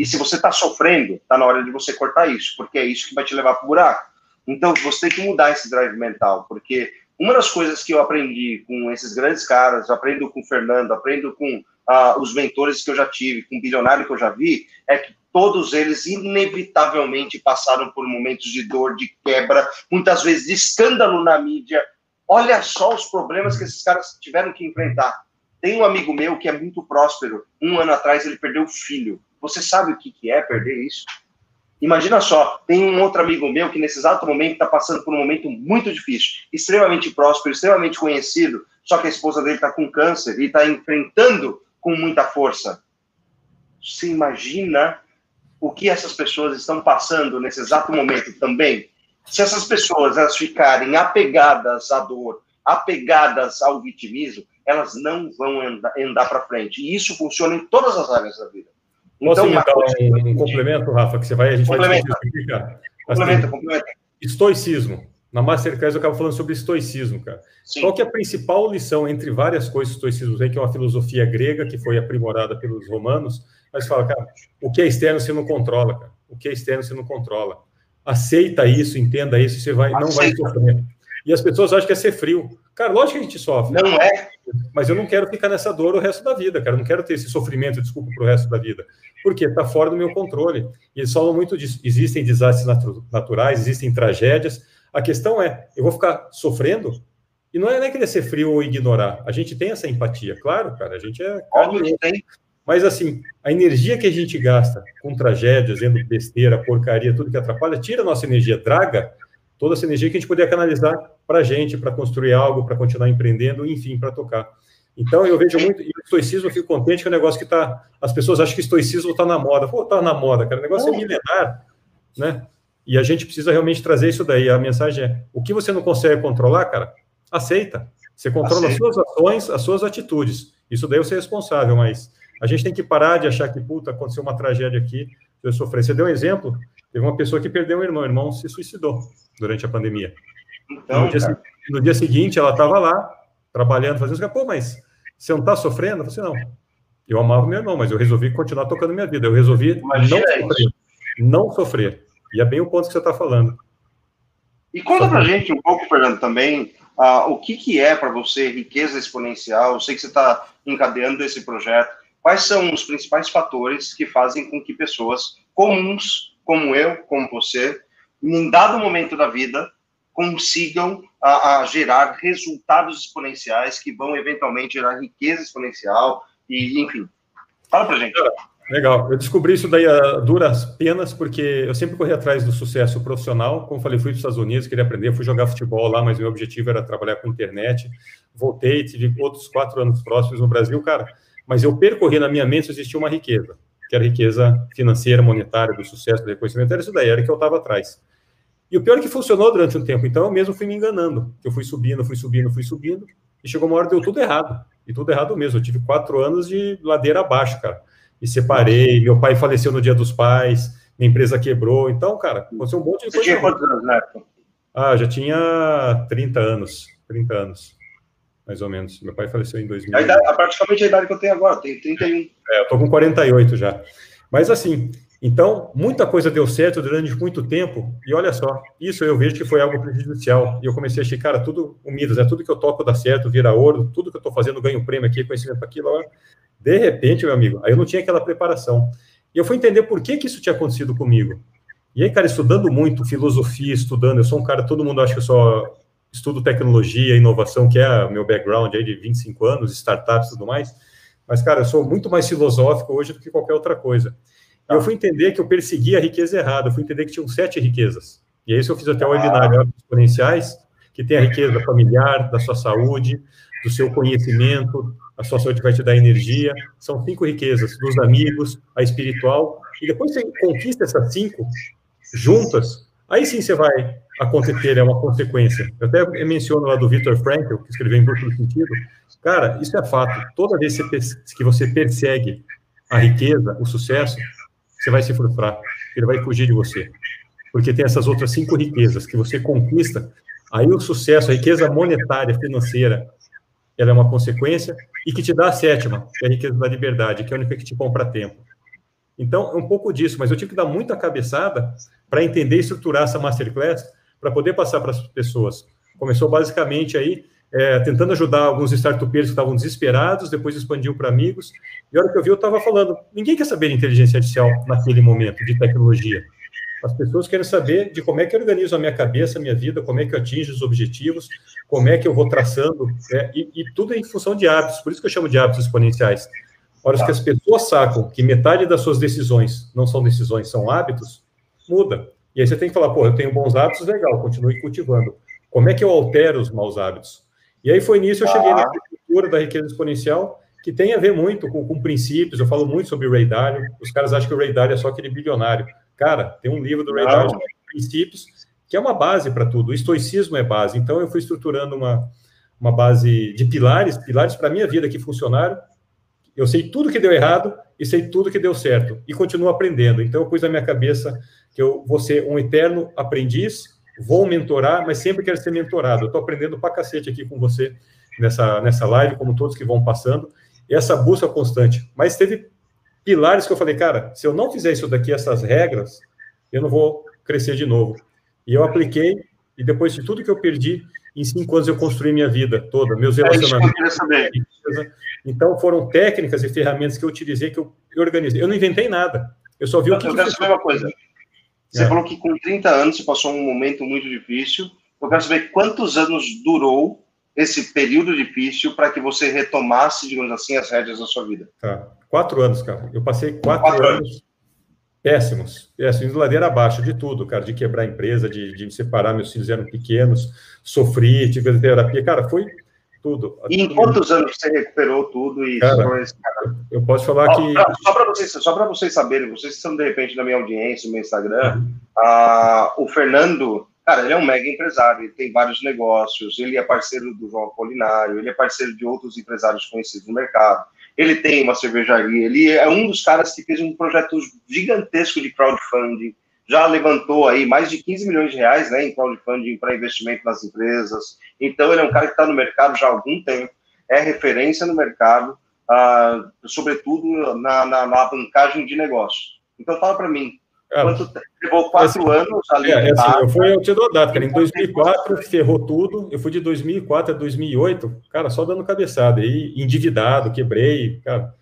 E se você está sofrendo, está na hora de você cortar isso, porque é isso que vai te levar para o buraco. Então, você tem que mudar esse drive mental, porque uma das coisas que eu aprendi com esses grandes caras, aprendo com o Fernando, aprendo com uh, os mentores que eu já tive, com o bilionário que eu já vi, é que todos eles inevitavelmente passaram por momentos de dor, de quebra, muitas vezes de escândalo na mídia. Olha só os problemas que esses caras tiveram que enfrentar. Tem um amigo meu que é muito próspero. Um ano atrás ele perdeu o filho. Você sabe o que, é perder isso? Imagina só, tem um outro amigo meu que nesse exato momento está passando por um momento muito difícil, extremamente próspero, extremamente conhecido, só que a esposa dele está com câncer e está enfrentando com muita força. Você imagina o que essas pessoas estão passando nesse exato momento também? Se essas pessoas elas ficarem apegadas à dor, apegadas ao vitimismo, elas não vão andar, andar para frente. E isso funciona em todas as áreas da vida. Posso então, um, um complemento, Rafa, que você vai, a gente complementa. vai discutir, cara. Complementa, assim, complementa. Estoicismo. Na Masterclass eu acabo falando sobre estoicismo, cara. Sim. Qual que é a principal lição entre várias coisas estoicismo aí, que é uma filosofia grega que foi aprimorada pelos romanos, mas fala, cara, o que é externo você não controla, cara. O que é externo você não controla. Aceita isso, entenda isso, você vai, não vai sofrer. E as pessoas acham que é ser frio. Cara, lógico que a gente sofre. Não é. Mas eu não quero ficar nessa dor o resto da vida, cara. Eu não quero ter esse sofrimento, desculpa, para o resto da vida. Porque está fora do meu controle. E eles falam muito disso. Existem desastres natu naturais, existem tragédias. A questão é, eu vou ficar sofrendo? E não é nem querer ser frio ou ignorar. A gente tem essa empatia, claro, cara. A gente é. Óbvio. Mas, assim, a energia que a gente gasta com tragédias, vendo besteira, porcaria, tudo que atrapalha, tira a nossa energia, draga toda essa energia que a gente poderia canalizar para a gente, para construir algo, para continuar empreendendo, enfim, para tocar. Então, eu vejo muito, e o estoicismo, eu fico contente que é um negócio que está, as pessoas acham que o estoicismo está na moda. Pô, está na moda, cara, o negócio é milenar, né? E a gente precisa realmente trazer isso daí. A mensagem é, o que você não consegue controlar, cara, aceita. Você controla aceita. as suas ações, as suas atitudes. Isso daí você é responsável, mas a gente tem que parar de achar que, puta, aconteceu uma tragédia aqui, eu sofri. Você deu um exemplo, teve uma pessoa que perdeu um irmão, o irmão se suicidou durante a pandemia. Então, no, dia, no dia seguinte, ela estava lá, trabalhando, fazendo isso. Pô, mas você não está sofrendo? Eu falei assim, não. Eu amava meu irmão, mas eu resolvi continuar tocando minha vida. Eu resolvi Imagina não sofrer. Não sofrer. E é bem o ponto que você está falando. E conta para gente um pouco, Fernando, também, uh, o que, que é para você riqueza exponencial? Eu sei que você está encadeando esse projeto. Quais são os principais fatores que fazem com que pessoas comuns, como eu, como você, em dado momento da vida, consigam a, a, gerar resultados exponenciais que vão eventualmente gerar riqueza exponencial e enfim. Fala pra gente. Legal. Eu descobri isso daí a duras penas, porque eu sempre corri atrás do sucesso profissional. Como falei, fui para os Estados Unidos, queria aprender, fui jogar futebol lá, mas meu objetivo era trabalhar com internet. Voltei, tive outros quatro anos próximos no Brasil, cara. Mas eu percorri na minha mente existia uma riqueza, que era a riqueza financeira, monetária, do sucesso, do reconhecimento. Era isso daí, era que eu estava atrás. E o pior é que funcionou durante um tempo. Então eu mesmo fui me enganando. Eu fui subindo, fui subindo, fui subindo. E chegou uma hora deu tudo errado. E tudo errado mesmo. Eu tive quatro anos de ladeira abaixo, cara. Me separei. Meu pai faleceu no dia dos pais. Minha empresa quebrou. Então, cara, aconteceu um monte de coisa. Você tinha quantos anos época? Ah, já tinha 30 anos. 30 anos. Mais ou menos. Meu pai faleceu em 2000. A idade, praticamente a idade que eu tenho agora. Tenho 31. É, eu tô com 48 já. Mas assim, então, muita coisa deu certo durante muito tempo, e olha só, isso eu vejo que foi algo prejudicial. E eu comecei a achar, cara, tudo unidas, é tudo que eu toco dá certo, vira ouro, tudo que eu estou fazendo ganho prêmio aqui, conhecimento aquilo. De repente, meu amigo, aí eu não tinha aquela preparação. E eu fui entender por que, que isso tinha acontecido comigo. E aí, cara, estudando muito, filosofia, estudando, eu sou um cara, todo mundo acha que eu só estudo tecnologia, inovação, que é o meu background aí de 25 anos, startups e tudo mais. Mas, cara, eu sou muito mais filosófico hoje do que qualquer outra coisa. Tá. Eu fui entender que eu persegui a riqueza errada, eu fui entender que tinham sete riquezas. E aí, eu fiz até o ah. webinar exponenciais, que tem a riqueza familiar, da sua saúde, do seu conhecimento, a sua saúde vai te dar energia. São cinco riquezas, dos amigos, a espiritual. E depois você conquista essas cinco juntas, aí sim você vai acontecer, é uma consequência. Eu até menciono lá do Victor Frankl, que escreveu em Bruto Sentido. Cara, isso é fato. Toda vez que você persegue a riqueza, o sucesso, você vai se frustrar, ele vai fugir de você. Porque tem essas outras cinco riquezas que você conquista, aí o sucesso, a riqueza monetária, financeira, ela é uma consequência, e que te dá a sétima, que é a riqueza da liberdade, que é a única que te compra tempo. Então, é um pouco disso, mas eu tive que dar muita cabeçada para entender e estruturar essa masterclass, para poder passar para as pessoas. Começou basicamente aí é, tentando ajudar alguns startupeiros que estavam desesperados, depois expandiu para amigos. E a hora que eu vi, eu estava falando: ninguém quer saber de inteligência artificial naquele momento, de tecnologia. As pessoas querem saber de como é que eu organizo a minha cabeça, a minha vida, como é que eu atingo os objetivos, como é que eu vou traçando, é, e, e, tudo em função de hábitos, por isso que eu chamo de hábitos exponenciais. Horas que as pessoas sacam que metade das suas decisões não são decisões, são hábitos, muda. E aí você tem que falar, pô, eu tenho bons hábitos, legal, continue cultivando. Como é que eu altero os maus hábitos? E aí foi nisso eu cheguei na estrutura da riqueza exponencial, que tem a ver muito com, com, princípios. Eu falo muito sobre o Ray Dalio. Os caras acham que o Ray Dalio é só aquele bilionário. Cara, tem um livro do Ray Dalio, Princípios, que é uma base para tudo. O estoicismo é base. Então eu fui estruturando uma, uma base de pilares, pilares para a minha vida que funcionaram. Eu sei tudo que deu errado e sei tudo que deu certo. E continuo aprendendo. Então eu pus na minha cabeça que eu vou ser um eterno aprendiz vou mentorar, mas sempre quero ser mentorado. Eu estou aprendendo pra cacete aqui com você nessa, nessa live, como todos que vão passando, e essa busca constante. Mas teve pilares que eu falei, cara, se eu não fizer isso daqui, essas regras, eu não vou crescer de novo. E eu apliquei, e depois de tudo que eu perdi, em cinco anos eu construí minha vida toda, meus é relacionamentos. Então foram técnicas e ferramentas que eu utilizei, que eu organizei. Eu não inventei nada. Eu só vi eu o que. Eu quero saber uma coisa. Você é. falou que com 30 anos você passou um momento muito difícil. Eu quero saber quantos anos durou esse período difícil para que você retomasse, digamos assim, as rédeas da sua vida. Tá. Quatro anos, cara. Eu passei quatro, quatro anos, anos, Péssimos, péssimos, ladeira abaixo de tudo, cara, de quebrar a empresa, de, de me separar, meus filhos eram pequenos, sofri, tive terapia, cara, foi tudo. E em quantos anos você recuperou tudo e cara, esse cara? Eu posso falar que. Só para vocês, só vocês saberem, vocês que estão de repente na minha audiência, no meu Instagram, uhum. uh, o Fernando, cara, ele é um mega empresário, ele tem vários negócios, ele é parceiro do João Apolinário, ele é parceiro de outros empresários conhecidos no mercado. Ele tem uma cervejaria, ele é um dos caras que fez um projeto gigantesco de crowdfunding já levantou aí mais de 15 milhões de reais né, em crowdfunding para investimento nas empresas. Então, ele é um cara que está no mercado já há algum tempo, é referência no mercado, uh, sobretudo na, na, na alavancagem de negócio. Então, fala para mim, quanto levou quatro anos ali? É, assim, eu, fui, eu te dou a data, cara. Em 2004, ferrou tudo. Eu fui de 2004 a 2008, cara, só dando cabeçada. E endividado, quebrei, cara.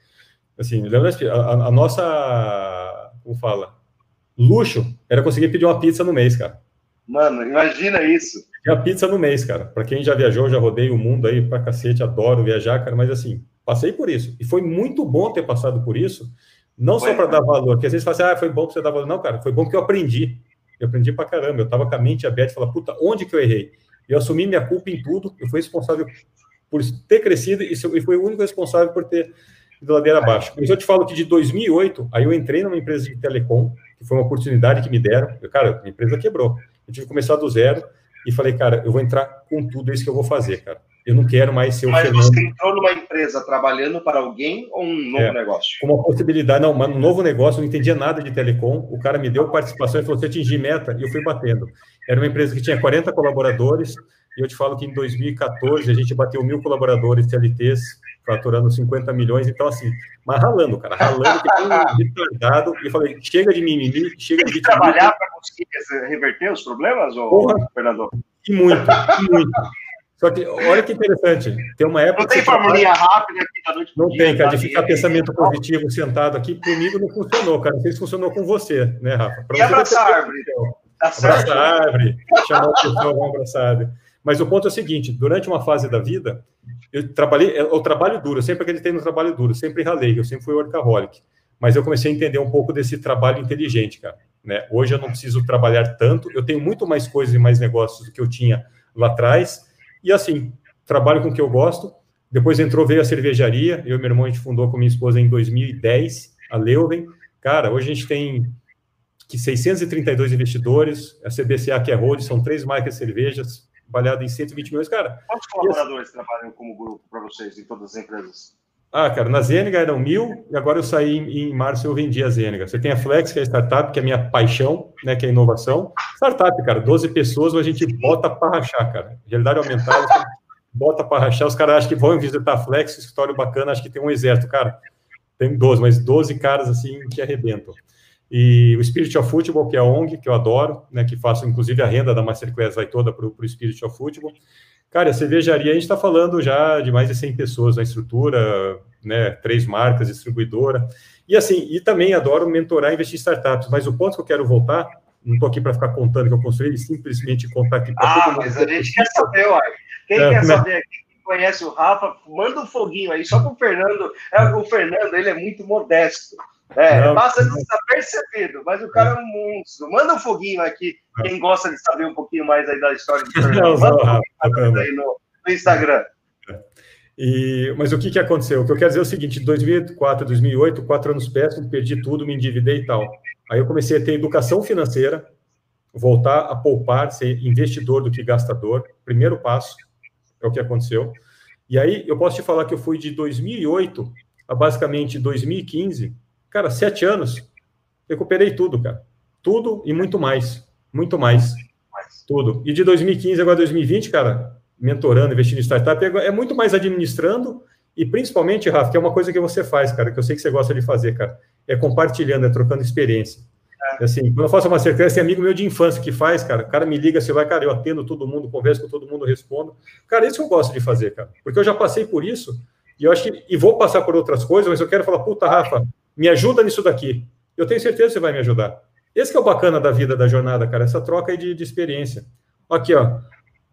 Assim, a, a nossa, como fala, luxo era conseguir pedir uma pizza no mês, cara. Mano, imagina isso. a pizza no mês, cara. Para quem já viajou, já rodei o mundo aí pra cacete, adoro viajar, cara, mas assim, passei por isso. E foi muito bom ter passado por isso, não foi, só para dar valor, porque às vezes fala assim, ah, foi bom para você dar valor. Não, cara, foi bom que eu aprendi. Eu aprendi pra caramba. Eu tava com a mente aberta e falava, puta, onde que eu errei? Eu assumi minha culpa em tudo, eu fui responsável por ter crescido e fui o único responsável por ter ido ladeira abaixo. Mas eu te falo que de 2008, aí eu entrei numa empresa de telecom, que foi uma oportunidade que me deram. Eu, cara, a empresa quebrou. Eu tive que começar do zero e falei, cara, eu vou entrar com tudo isso que eu vou fazer, cara. Eu não quero mais ser o Mas Fernando. você entrou numa empresa trabalhando para alguém ou um novo é, negócio? Uma possibilidade, não, um novo negócio, eu não entendia nada de telecom. O cara me deu participação e falou: você atingir meta, e eu fui batendo. Era uma empresa que tinha 40 colaboradores, e eu te falo que em 2014 a gente bateu mil colaboradores CLTs faturando 50 milhões, então assim, mas ralando, cara, ralando, que um retardado, e falei, chega de mimimi, chega de... trabalhar para conseguir reverter os problemas, ou, Porra, Fernando? E muito, e muito. Só que, olha que interessante, tem uma época... Não tem formulinha rápida aqui da noite Não dia, tem, cara, de ficar pensamento positivo sentado aqui, comigo não funcionou, cara, não sei se funcionou com você, né, Rafa? Pra e abraçar a árvore, então. Tá abraçar a árvore, chamar a pessoa, vamos abraçar a árvore. Mas o ponto é o seguinte: durante uma fase da vida, eu trabalhei, é, o trabalho duro, eu sempre acreditei no trabalho duro, sempre ralei, eu sempre fui workaholic. Mas eu comecei a entender um pouco desse trabalho inteligente, cara. Né? Hoje eu não preciso trabalhar tanto, eu tenho muito mais coisas e mais negócios do que eu tinha lá atrás. E assim, trabalho com o que eu gosto. Depois entrou, veio a cervejaria, eu e meu irmão, a gente fundou com minha esposa em 2010, a Leuven. Cara, hoje a gente tem que 632 investidores, a CBCA, que é Road, são três marcas de cervejas, avaliado em 120 milhões, cara. Quantos colaboradores trabalham como grupo para vocês em todas as empresas? Ah, cara, na Zênica eram mil e agora eu saí em, em março eu vendi a Zênica. Você tem a Flex, que é a startup, que é a minha paixão, né, que é a inovação. Startup, cara, 12 pessoas, a gente bota para rachar, cara. Realidade aumentada, bota para rachar. Os caras acham que vão visitar a Flex, escritório bacana, acho que tem um exército, cara. Tem 12, mas 12 caras assim que arrebentam. E o Spirit of Football, que é a ONG, que eu adoro, né, que faço, inclusive, a renda da Masterclass vai toda para o Spirit of Football. Cara, a cervejaria, a gente está falando já de mais de 100 pessoas na estrutura, né, três marcas, distribuidora. E assim, e também adoro mentorar e investir em startups, mas o ponto que eu quero voltar, não estou aqui para ficar contando que eu construí, simplesmente contar aqui para ah, todo mundo. mas a gente quer saber, uai. Quem é, quer saber aqui? conhece o Rafa, manda um foguinho aí, só para o Fernando. É, o Fernando, ele é muito modesto. É, não, passa desapercebido, mas o cara é um monstro. Manda um foguinho aqui, quem gosta de saber um pouquinho mais aí da história do Fernando. Manda um aí no, no Instagram. E, mas o que, que aconteceu? O que eu quero dizer é o seguinte: 2004, 2008, quatro anos péssimos, perdi tudo, me endividei e tal. Aí eu comecei a ter educação financeira, voltar a poupar, ser investidor do que gastador. Primeiro passo é o que aconteceu. E aí eu posso te falar que eu fui de 2008 a basicamente 2015 Cara, sete anos, recuperei tudo, cara. Tudo e muito mais. Muito mais. Tudo. E de 2015 agora 2020, cara, mentorando, investindo em startup, é muito mais administrando e principalmente, Rafa, que é uma coisa que você faz, cara, que eu sei que você gosta de fazer, cara, é compartilhando, é trocando experiência. É. Assim, quando eu faço uma certeza, tem amigo meu de infância que faz, cara, o cara me liga, você vai, cara, eu atendo todo mundo, converso com todo mundo, respondo. Cara, isso que eu gosto de fazer, cara, porque eu já passei por isso e eu acho que, e vou passar por outras coisas, mas eu quero falar, puta, Rafa, me ajuda nisso daqui. Eu tenho certeza que você vai me ajudar. Esse é o bacana da vida, da jornada, cara, essa troca aí de, de experiência. Aqui, ó,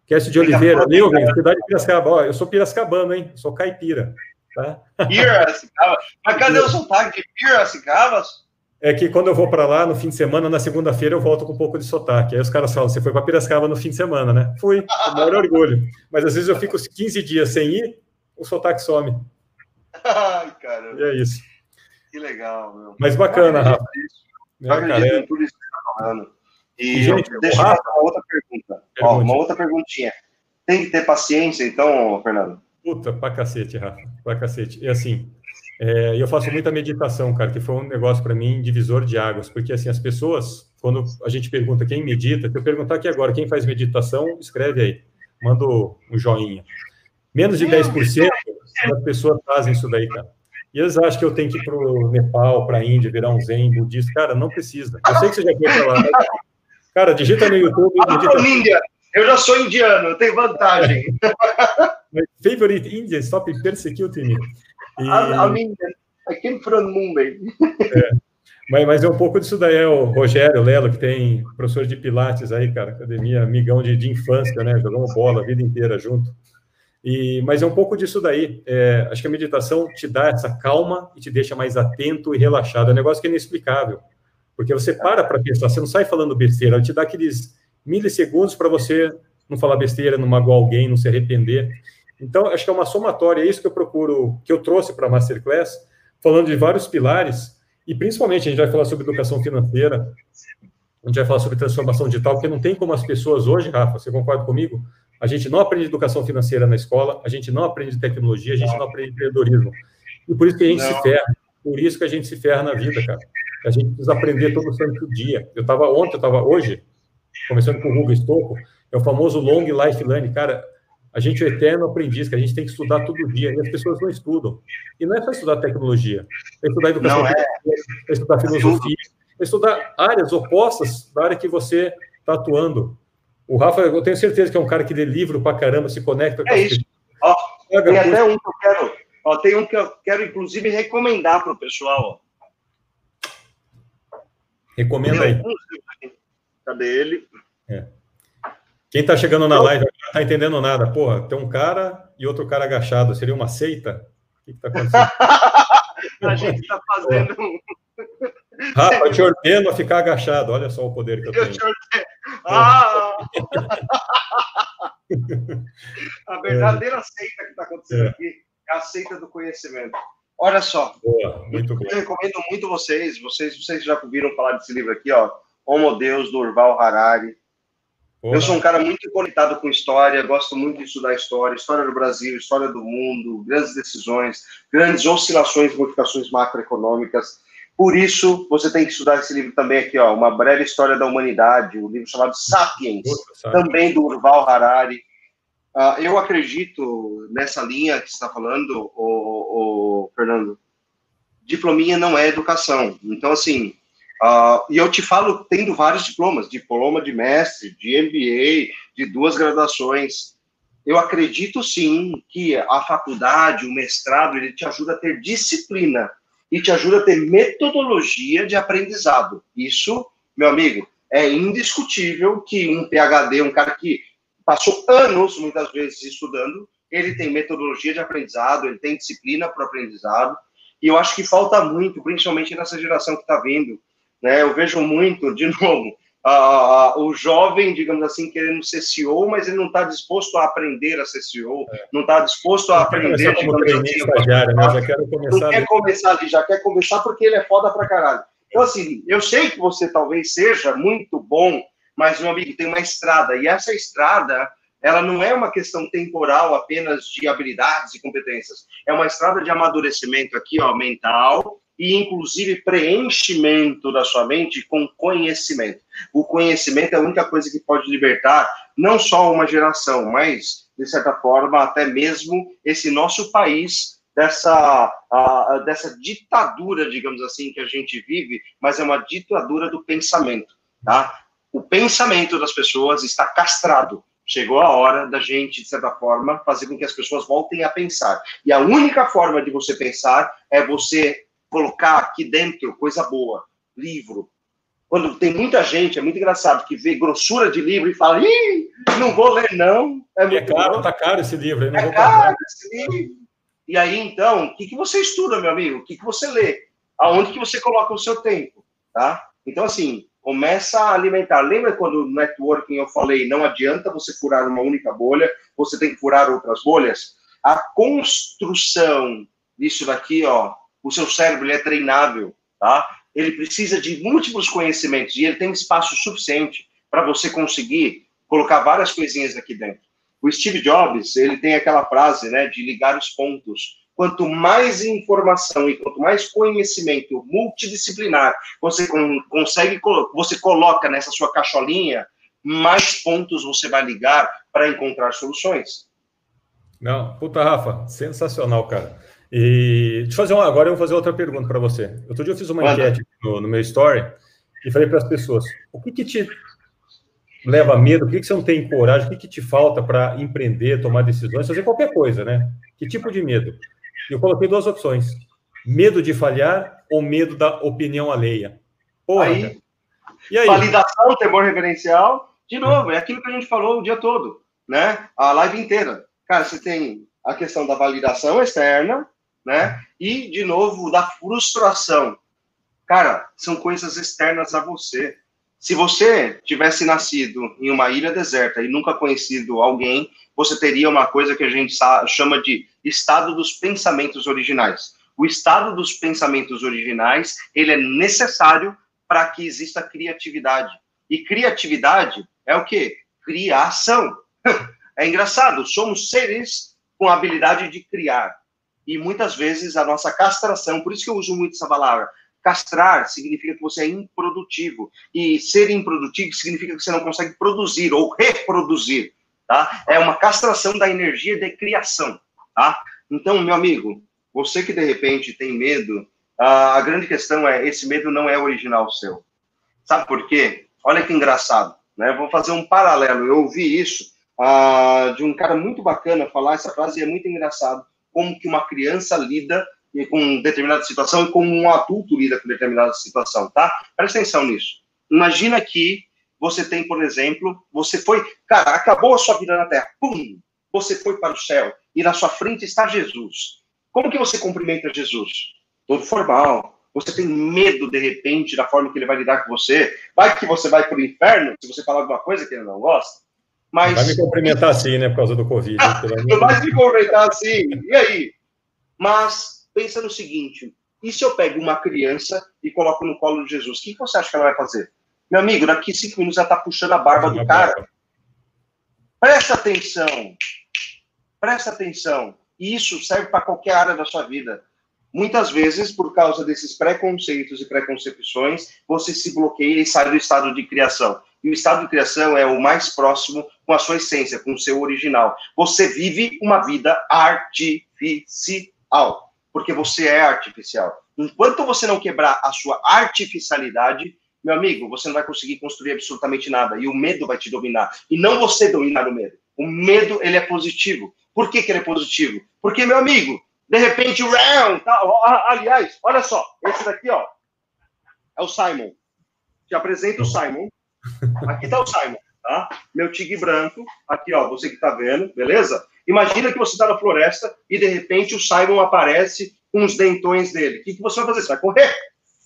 Cast de Oliveira, Nilvin, cidade de Piracicaba. Ó, eu sou piracicabano, hein? Sou caipira. Tá? Piracicaba. Mas cadê o sotaque de Piracicaba? é que quando eu vou para lá no fim de semana, na segunda-feira eu volto com um pouco de sotaque. Aí os caras falam: você foi para Piracicaba no fim de semana, né? Fui, o maior orgulho. Mas às vezes eu fico 15 dias sem ir, o sotaque some. Ai, cara. E é isso. Que legal, meu. Mas bacana, Rafa. Eu acredito é, em tudo isso que você está falando. E, gente, deixa eu fazer uma outra pergunta. Ó, uma outra perguntinha. Tem que ter paciência, então, Fernando? Puta, pra cacete, Rafa. Pra cacete. E assim, é, eu faço muita meditação, cara, que foi um negócio para mim divisor de águas, porque assim, as pessoas, quando a gente pergunta quem medita, se eu perguntar aqui agora, quem faz meditação, escreve aí, manda um joinha. Menos de 10% das pessoas fazem isso daí, cara. E eles acham que eu tenho que ir para o Nepal, para a Índia, virar um zen budista. Cara, não precisa. Eu sei que você já foi para lá. Mas, cara, digita no YouTube. Digita... Índia. Eu já sou indiano, eu tenho vantagem. favorite Indian, stop persecuting me. E... I'm Indian. I came from Mumbai. É. Mas, mas é um pouco disso daí, é o Rogério Lelo, que tem professor de Pilates aí, cara, academia, amigão de, de infância, né? Jogamos bola a vida inteira junto. E, mas é um pouco disso daí. É, acho que a meditação te dá essa calma e te deixa mais atento e relaxado. É um negócio que é inexplicável. Porque você para para pensar, você não sai falando besteira, ela te dá aqueles milissegundos para você não falar besteira, não magoar alguém, não se arrepender. Então, acho que é uma somatória, é isso que eu procuro, que eu trouxe para a Masterclass, falando de vários pilares, e principalmente a gente vai falar sobre educação financeira, a gente vai falar sobre transformação digital, porque não tem como as pessoas hoje, Rafa, você concorda comigo? A gente não aprende educação financeira na escola, a gente não aprende tecnologia, a gente não, não aprende empreendedorismo. E por isso que a gente não. se ferra, por isso que a gente se ferra na vida, cara. A gente precisa aprender todo santo dia. Eu estava ontem, eu estava hoje, começando com o Hugo Estocco, é o famoso long life learning, cara. A gente é eterno aprendiz, que a gente tem que estudar todo dia, e as pessoas não estudam. E não é só estudar tecnologia, é estudar educação, não, é. é estudar filosofia, é estudar áreas opostas da área que você está atuando. O Rafa, eu tenho certeza que é um cara que lê livro pra caramba, se conecta com É isso. Ó, tem até um que eu quero. Ó, tem um que eu quero, inclusive, recomendar para o pessoal. Ó. Recomenda aí. Cadê ele? É. Quem está chegando na live não está entendendo nada. Porra, tem um cara e outro cara agachado. Seria uma seita? O que está acontecendo? a gente está fazendo um. Rafa, eu te ordeno a ficar agachado. Olha só o poder que eu, eu tenho. Ah! a verdadeira é. seita que está acontecendo é. aqui é a seita do conhecimento. Olha só. Boa, muito bom. Eu recomendo muito vocês, vocês, vocês já ouviram falar desse livro aqui, ó. Homo Deus, do Urval Harari. Porra. Eu sou um cara muito conectado com história, gosto muito de estudar história, história do Brasil, história do mundo, grandes decisões, grandes oscilações, modificações macroeconômicas. Por isso, você tem que estudar esse livro também aqui, ó, Uma Breve História da Humanidade, um livro chamado Sapiens, também do Urval Harari. Uh, eu acredito nessa linha que você está falando, o, o, Fernando. Diplominha não é educação. Então, assim, uh, e eu te falo tendo vários diplomas, diploma de mestre, de MBA, de duas graduações. Eu acredito sim que a faculdade, o mestrado, ele te ajuda a ter disciplina e te ajuda a ter metodologia de aprendizado. Isso, meu amigo, é indiscutível que um PhD, um cara que passou anos, muitas vezes, estudando, ele tem metodologia de aprendizado, ele tem disciplina para o aprendizado, e eu acho que falta muito, principalmente nessa geração que está vindo. Né? Eu vejo muito, de novo, o jovem, digamos assim, querendo ser CEO, mas ele não está disposto a aprender a ser CEO, é. não está disposto a aprender, digamos assim, estagiário, né? já quero começar não quer começar ali, já quer começar porque ele é foda pra caralho. Então, assim, eu sei que você talvez seja muito bom, mas, meu amigo, tem uma estrada, e essa estrada, ela não é uma questão temporal apenas de habilidades e competências, é uma estrada de amadurecimento aqui, ó, mental, e, inclusive, preenchimento da sua mente com conhecimento. O conhecimento é a única coisa que pode libertar não só uma geração, mas, de certa forma, até mesmo esse nosso país dessa, uh, dessa ditadura, digamos assim, que a gente vive, mas é uma ditadura do pensamento, tá? O pensamento das pessoas está castrado. Chegou a hora da gente, de certa forma, fazer com que as pessoas voltem a pensar. E a única forma de você pensar é você colocar aqui dentro coisa boa, livro. Quando tem muita gente, é muito engraçado, que vê grossura de livro e fala, Ih, não vou ler, não. É, é caro, bom. tá caro esse livro. É caro esse livro. E aí, então, o que, que você estuda, meu amigo? O que, que você lê? Aonde que você coloca o seu tempo? tá? Então, assim, começa a alimentar. Lembra quando no networking eu falei, não adianta você furar uma única bolha, você tem que furar outras bolhas? A construção disso daqui, ó, o seu cérebro é treinável, tá? Ele precisa de múltiplos conhecimentos e ele tem espaço suficiente para você conseguir colocar várias coisinhas aqui dentro. O Steve Jobs, ele tem aquela frase, né, de ligar os pontos quanto mais informação e quanto mais conhecimento multidisciplinar você consegue, você coloca nessa sua caixolinha, mais pontos você vai ligar para encontrar soluções. Não, puta, Rafa, sensacional, cara. E deixa eu fazer uma, agora eu vou fazer outra pergunta para você. Outro dia eu fiz uma Manda. enquete no, no, meu story e falei para as pessoas: o que, que te leva medo? O que, que você não tem coragem? O que, que te falta para empreender, tomar decisões, fazer qualquer coisa, né? Que tipo de medo? eu coloquei duas opções: medo de falhar ou medo da opinião alheia. Porra, aí, e aí? Validação, temor reverencial. De novo, é aquilo que a gente falou o dia todo, né? A live inteira. Cara, você tem a questão da validação externa, né? E, de novo, da frustração. Cara, são coisas externas a você. Se você tivesse nascido em uma ilha deserta e nunca conhecido alguém, você teria uma coisa que a gente chama de estado dos pensamentos originais. O estado dos pensamentos originais, ele é necessário para que exista criatividade. E criatividade é o quê? Criação. É engraçado, somos seres com a habilidade de criar. E muitas vezes a nossa castração, por isso que eu uso muito essa palavra, Castrar significa que você é improdutivo. E ser improdutivo significa que você não consegue produzir ou reproduzir. Tá? É uma castração da energia de criação. Tá? Então, meu amigo, você que de repente tem medo, a grande questão é: esse medo não é original seu. Sabe por quê? Olha que engraçado. Né? Vou fazer um paralelo. Eu ouvi isso uh, de um cara muito bacana falar essa frase é muito engraçado. Como que uma criança lida com determinada situação e como um adulto lida com determinada situação, tá? Presta atenção nisso. Imagina que você tem, por exemplo, você foi, cara, acabou a sua vida na Terra, pum, você foi para o céu e na sua frente está Jesus. Como que você cumprimenta Jesus? Todo formal. Você tem medo, de repente, da forma que ele vai lidar com você? Vai que você vai para o inferno se você falar alguma coisa que ele não gosta? Mas... Vai me cumprimentar assim, né, por causa do Covid. Ah, vai me cumprimentar assim, e aí? Mas pensa no seguinte: e se eu pego uma criança e coloco no colo de Jesus? O que você acha que ela vai fazer? Meu amigo, daqui cinco minutos ela está puxando a barba do cara. Presta atenção. Presta atenção. E isso serve para qualquer área da sua vida. Muitas vezes, por causa desses preconceitos e preconcepções, você se bloqueia e sai do estado de criação. E o estado de criação é o mais próximo com a sua essência, com o seu original. Você vive uma vida artificial porque você é artificial. Enquanto você não quebrar a sua artificialidade, meu amigo, você não vai conseguir construir absolutamente nada. E o medo vai te dominar. E não você dominar o medo. O medo, ele é positivo. Por que, que ele é positivo? Porque, meu amigo, de repente, round, tá, aliás, olha só, esse daqui, ó, é o Simon. Te apresento o Simon. Aqui tá o Simon, tá? Meu tigre branco, aqui, ó, você que tá vendo, beleza? Imagina que você está na floresta e de repente o Simon aparece com os dentões dele. O que, que você vai fazer? Você vai correr.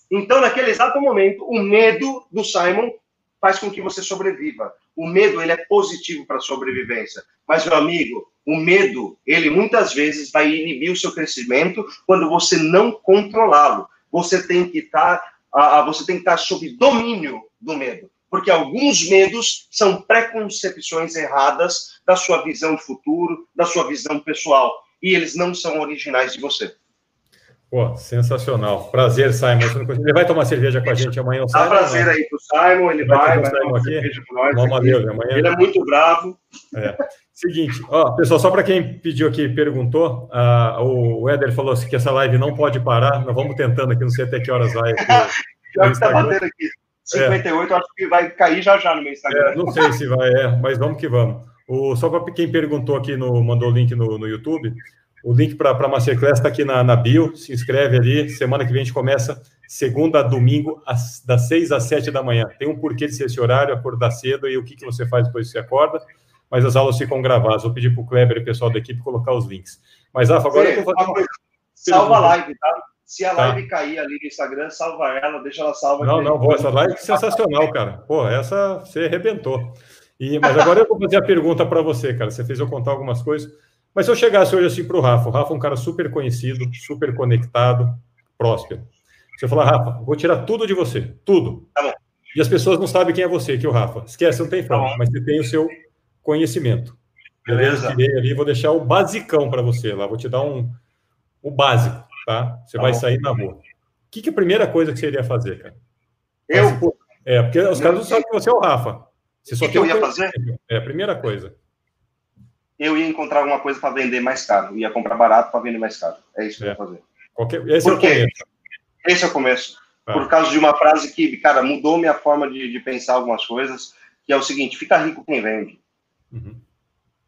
Então, naquele exato momento, o medo do Simon faz com que você sobreviva. O medo ele é positivo para a sobrevivência. Mas, meu amigo, o medo, ele muitas vezes vai inibir o seu crescimento quando você não controlá-lo. Você tem que estar, tá, você tem que estar sob domínio do medo porque alguns medos são preconcepções erradas da sua visão de futuro, da sua visão pessoal, e eles não são originais de você. Pô, sensacional. Prazer, Simon. Ele vai tomar cerveja com a gente amanhã. Dá prazer aí pro Simon, ele vai, vai, vai tomar aqui. cerveja com nós. Bom, Deus, amanhã. Ele é muito bravo. É. Seguinte, ó, pessoal, só para quem pediu aqui, perguntou, uh, o Éder falou assim que essa live não pode parar, nós vamos tentando aqui, não sei até que horas vai. Já que tá batendo aqui. 58, é. acho que vai cair já já no meu Instagram. É, não sei se vai, é, mas vamos que vamos. O, só para quem perguntou aqui, no, mandou o link no, no YouTube, o link para a Masterclass está aqui na, na bio, se inscreve ali. Semana que vem a gente começa segunda a domingo, às, das 6 às 7 da manhã. Tem um porquê de ser esse horário, acordar cedo e o que, que você faz depois que você acorda, mas as aulas ficam gravadas. Vou pedir para o Kleber e o pessoal da equipe colocar os links. Mas, Rafa, agora Sim, eu vou fazer uma... Salva a live, tá? Se a tá. live cair ali no Instagram, salva ela, deixa ela salva. Não, não, vou. Essa live é sensacional, cara. Pô, essa você arrebentou. E, mas agora eu vou fazer a pergunta para você, cara. Você fez eu contar algumas coisas. Mas se eu chegasse hoje assim para o Rafa, o Rafa é um cara super conhecido, super conectado, próspero. Você falar, Rafa, vou tirar tudo de você, tudo. Tá bom. E as pessoas não sabem quem é você, que é o Rafa. Esquece, não tem forma, tá mas você tem o seu conhecimento. Beleza? Eu tirei ali, vou deixar o basicão para você lá, vou te dar um o básico tá? Você tá vai bom. sair na rua. O que, que é a primeira coisa que você iria fazer, cara? Eu? É, porque os caras não sabem que você é o Rafa. Você só o que, eu ia fazer? É a primeira coisa. Eu ia encontrar alguma coisa para vender mais caro. ia comprar barato para vender mais caro. É isso que é. eu ia fazer. Qualquer... Esse Por é o começo. Esse é o começo. Ah. Por causa de uma frase que, cara, mudou minha forma de, de pensar algumas coisas, que é o seguinte, fica rico quem vende. Uhum.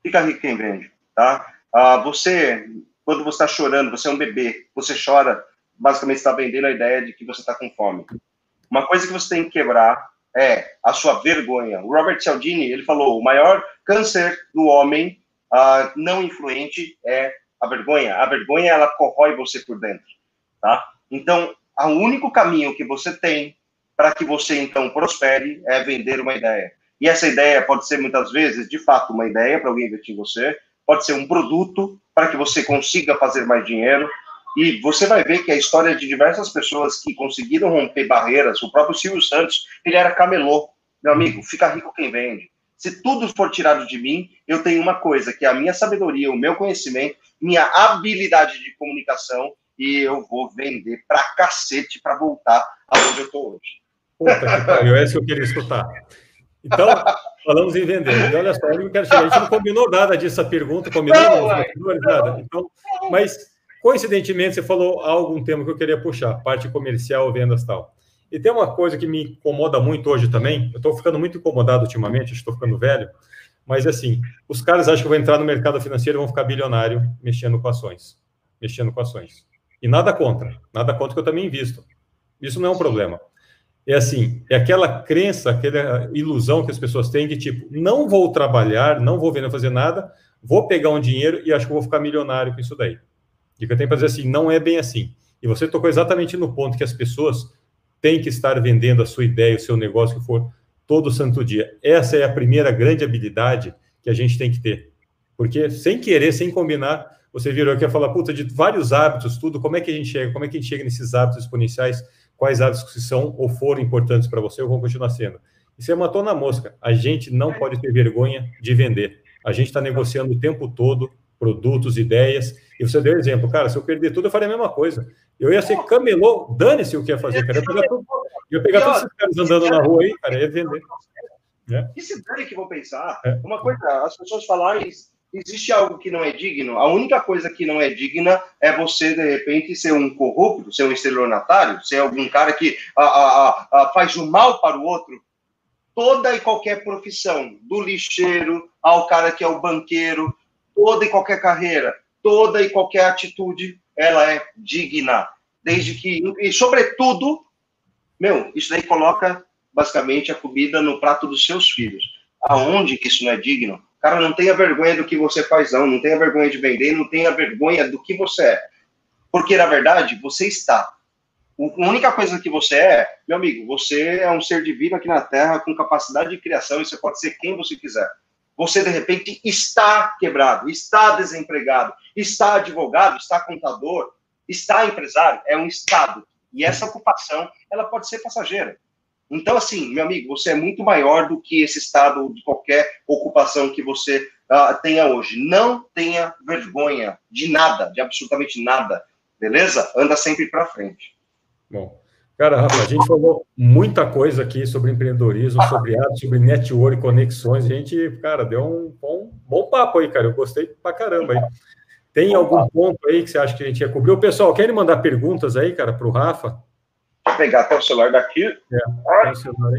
Fica rico quem vende, tá? Ah, você quando você está chorando, você é um bebê, você chora, basicamente está vendendo a ideia de que você está com fome. Uma coisa que você tem que quebrar é a sua vergonha. O Robert Cialdini, ele falou, o maior câncer do homem uh, não influente é a vergonha. A vergonha, ela corrói você por dentro, tá? Então, o único caminho que você tem para que você, então, prospere é vender uma ideia. E essa ideia pode ser, muitas vezes, de fato, uma ideia para alguém investir em você, pode ser um produto para que você consiga fazer mais dinheiro. E você vai ver que a história de diversas pessoas que conseguiram romper barreiras, o próprio Silvio Santos, ele era camelô. Meu amigo, fica rico quem vende. Se tudo for tirado de mim, eu tenho uma coisa, que é a minha sabedoria, o meu conhecimento, minha habilidade de comunicação, e eu vou vender pra cacete para voltar aonde eu tô hoje. Puta que pariu, é isso que eu queria escutar. Então, falamos em vender. E olha só, eu quero chegar. A gente não combinou nada disso, pergunta, combinou não, não, nada. Então, mas, coincidentemente, você falou algo, um tema que eu queria puxar, parte comercial, vendas tal. E tem uma coisa que me incomoda muito hoje também, eu estou ficando muito incomodado ultimamente, estou ficando velho, mas assim, os caras acham que vão entrar no mercado financeiro e vão ficar bilionário mexendo com ações. Mexendo com ações. E nada contra, nada contra que eu também invisto. Isso não é um problema é assim, é aquela crença, aquela ilusão que as pessoas têm que, tipo, não vou trabalhar, não vou vir fazer nada, vou pegar um dinheiro e acho que vou ficar milionário com isso daí. E que eu tenho para dizer assim, não é bem assim. E você tocou exatamente no ponto que as pessoas têm que estar vendendo a sua ideia, o seu negócio que for, todo santo dia. Essa é a primeira grande habilidade que a gente tem que ter. Porque sem querer, sem combinar, você virou aqui a falar, puta, de vários hábitos, tudo, como é que a gente chega? Como é que a gente chega nesses hábitos exponenciais? Quais hábitos que são ou foram importantes para você ou vão continuar sendo. E você matou na mosca. A gente não pode ter vergonha de vender. A gente está negociando o tempo todo produtos, ideias. E você deu exemplo, cara, se eu perder tudo, eu faria a mesma coisa. Eu ia ser camelô, dane-se o que ia fazer, cara. Eu ia pegar, tudo, eu ia pegar todos esses caras andando na rua aí, cara, ia vender. É. E se dane que vão pensar? É. Uma coisa, as pessoas falarem existe algo que não é digno. A única coisa que não é digna é você, de repente, ser um corrupto, ser um estelionatário, ser algum cara que a, a, a, faz o mal para o outro. Toda e qualquer profissão, do lixeiro ao cara que é o banqueiro, toda e qualquer carreira, toda e qualquer atitude, ela é digna. Desde que, e sobretudo, meu, isso daí coloca basicamente a comida no prato dos seus filhos. Aonde que isso não é digno? Cara, não tenha vergonha do que você faz, não. Não tenha vergonha de vender, não tenha vergonha do que você é. Porque, na verdade, você está. A única coisa que você é, meu amigo, você é um ser divino aqui na Terra com capacidade de criação e você pode ser quem você quiser. Você, de repente, está quebrado, está desempregado, está advogado, está contador, está empresário. É um estado. E essa ocupação, ela pode ser passageira. Então, assim, meu amigo, você é muito maior do que esse estado de qualquer ocupação que você uh, tenha hoje. Não tenha vergonha de nada, de absolutamente nada, beleza? Anda sempre para frente. Bom, cara, Rafa, a gente falou muita coisa aqui sobre empreendedorismo, sobre arte, sobre network, conexões. A gente, cara, deu um bom, bom papo aí, cara. Eu gostei pra caramba aí. Tem algum ponto aí que você acha que a gente ia cobrir? O pessoal, querem mandar perguntas aí, cara, para o Rafa? Vou pegar até o celular daqui. É, o celular.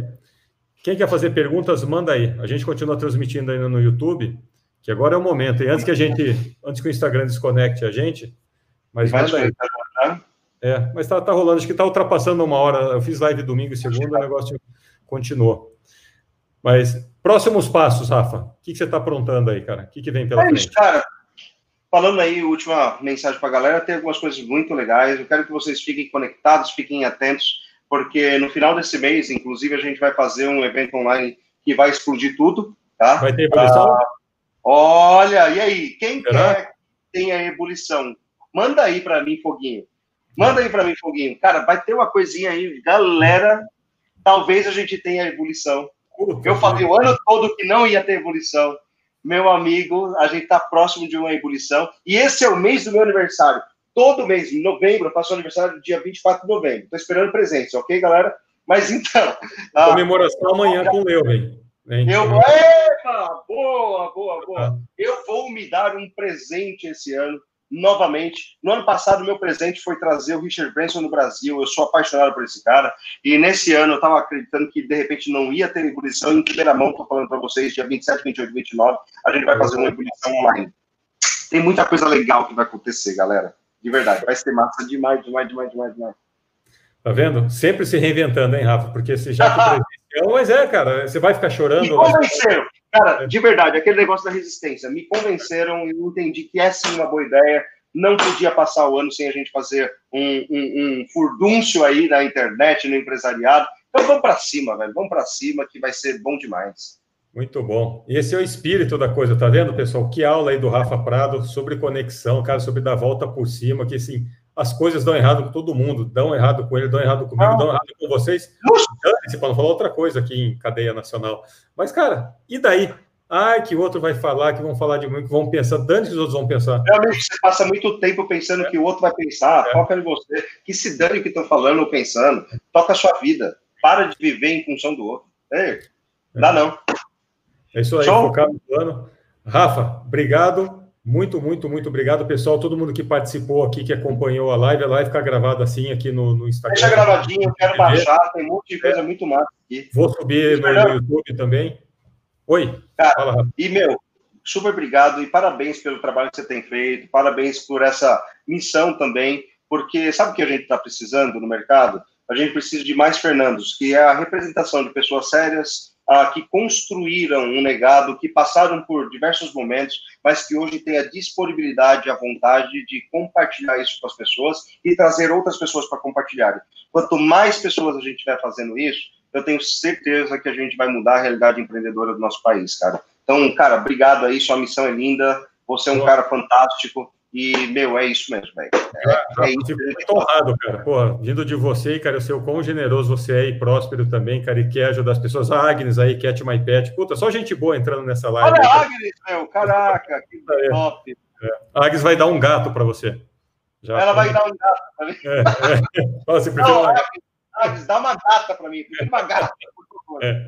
Quem quer fazer perguntas, manda aí. A gente continua transmitindo ainda no YouTube, que agora é o momento. E antes que a gente, antes que o Instagram desconecte a gente, mas Vai manda aí. Tá? É, mas tá, tá rolando, acho que tá ultrapassando uma hora. Eu fiz live domingo e segunda, o negócio continuou. Mas próximos passos, Rafa. O que, que você está aprontando aí, cara? O que, que vem pela é frente? Cara, falando aí, última mensagem para a galera, tem algumas coisas muito legais. Eu quero que vocês fiquem conectados, fiquem atentos, porque no final desse mês, inclusive, a gente vai fazer um evento online que vai explodir tudo, tá? Vai ter ebulição? Ah, olha, e aí? Quem quer que tenha ebulição? Manda aí para mim, Foguinho. Manda aí para mim, Foguinho. Cara, vai ter uma coisinha aí, galera. Talvez a gente tenha ebulição. Eu falei o ano todo que não ia ter ebulição. Meu amigo, a gente está próximo de uma ebulição. E esse é o mês do meu aniversário. Todo mês, em novembro, eu faço aniversário dia 24 de novembro. Estou esperando presentes, ok, galera? Mas então. A... Comemoração amanhã com o meu, velho. Eu vou. Epa! Boa, boa, boa. Ah. Eu vou me dar um presente esse ano novamente. No ano passado, meu presente foi trazer o Richard Branson no Brasil. Eu sou apaixonado por esse cara. E nesse ano, eu estava acreditando que, de repente, não ia ter ebulição. Em primeira mão, estou falando para vocês, dia 27, 28 e 29, a gente vai fazer uma ebulição online. Tem muita coisa legal que vai acontecer, galera. De verdade. Vai ser massa demais, demais, demais, demais, demais. Tá vendo? Sempre se reinventando, hein, Rafa? Porque se já que mas é, cara, você vai ficar chorando. Me convenceram, cara, de verdade, aquele negócio da resistência. Me convenceram e entendi que é sim uma boa ideia. Não podia passar o ano sem a gente fazer um, um, um furdúncio aí na internet, no empresariado. Então vamos para cima, velho. Vamos para cima que vai ser bom demais. Muito bom. E esse é o espírito da coisa, tá vendo, pessoal? Que aula aí do Rafa Prado sobre conexão, cara, sobre dar volta por cima, que assim, as coisas dão errado com todo mundo, dão errado com ele, dão errado comigo, ah. dão errado com vocês. Dane-se para não falar outra coisa aqui em cadeia nacional. Mas, cara, e daí? Ai, que outro vai falar, que vão falar de mim, que vão pensar, dane que os outros vão pensar. Realmente, você passa muito tempo pensando é. que o outro vai pensar, é. foca em você, que se dane que estão falando ou pensando, toca a sua vida, para de viver em função do outro. Ei, é. dá não. É isso aí, Show. no plano. Rafa, obrigado. Muito, muito, muito obrigado, pessoal. Todo mundo que participou aqui, que acompanhou a live. A live fica gravada assim aqui no, no Instagram. Deixa gravadinho, quero baixar. Tem um monte de coisa é. muito massa aqui. Vou subir no, no, YouTube também. Oi. Cara, fala, e, meu, super obrigado e parabéns pelo trabalho que você tem feito. Parabéns por essa missão também. Porque sabe o que a gente está precisando no mercado? A gente precisa de mais Fernandos, que é a representação de pessoas sérias, ah, que construíram um legado, que passaram por diversos momentos, mas que hoje têm a disponibilidade, a vontade de compartilhar isso com as pessoas e trazer outras pessoas para compartilharem. Quanto mais pessoas a gente estiver fazendo isso, eu tenho certeza que a gente vai mudar a realidade empreendedora do nosso país, cara. Então, cara, obrigado aí, sua missão é linda, você é um cara fantástico, e, meu, é isso mesmo, velho. É, é, isso. Fico muito honrado, cara. Porra, vindo de você, cara, eu sei o quão generoso você é e próspero também, cara, e quer ajudar as pessoas. A Agnes aí, Cat My Pet. Puta, só gente boa entrando nessa live. Olha a Agnes, meu, caraca, que é. top. É. A Agnes vai dar um gato para você. Já Ela vai dar um gato para mim. É, é. Fala assim, Não, Agnes, Agnes, dá uma gata para mim, uma gata. É.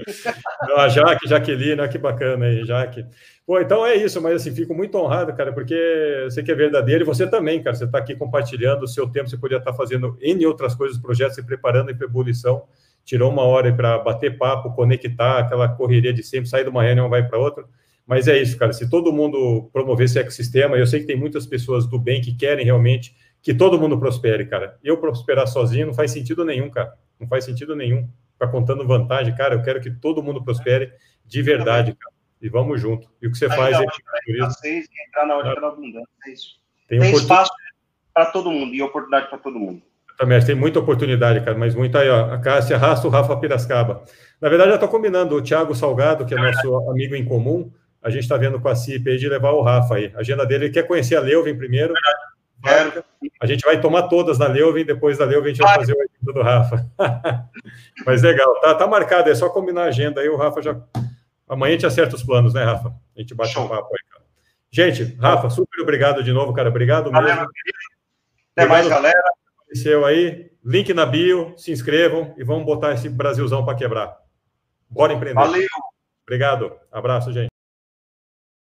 A Jaque, Jaqueline, que bacana aí, Jaque. Pô, então é isso, mas assim, fico muito honrado, cara, porque sei que é verdadeiro e você também, cara. Você está aqui compartilhando o seu tempo, você podia estar tá fazendo N outras coisas, projetos, se preparando para ebulição. Tirou uma hora para bater papo, conectar, aquela correria de sempre, sair de uma reunião, vai para outra. Mas é isso, cara. Se todo mundo promover esse ecossistema, eu sei que tem muitas pessoas do bem que querem realmente que todo mundo prospere, cara. Eu prosperar sozinho não faz sentido nenhum, cara. Não faz sentido nenhum. Ficar contando vantagem, cara. Eu quero que todo mundo prospere de verdade, cara e vamos junto. E o que você faz é entrar na hora da abundância, é isso. Tem, tem espaço para todo mundo e oportunidade para todo mundo. Também, tem muita oportunidade, cara, mas muita aí, ó. A Cássia arrasta o Rafa Piracicaba. Na verdade, já estou combinando o Thiago Salgado, que é, nosso amigo em comum. A gente está vendo com a CIP aí de levar o Rafa aí. A agenda dele, ele quer conhecer a Leuven primeiro. É. A gente vai tomar todas na Leuven, depois da Leuven a gente vai fazer o evento do Rafa. Mas legal, tá, tá marcado, é só combinar a agenda aí, o Rafa já Amanhã a gente acerta os planos, né, Rafa? A gente bate Show. um papo aí, cara. Gente, Rafa, super obrigado de novo, cara. Obrigado Valeu, mesmo. Até mais, galera. Apareceu aí. Link na bio, se inscrevam e vamos botar esse Brasilzão para quebrar. Bora empreender. Valeu. Obrigado. Abraço, gente.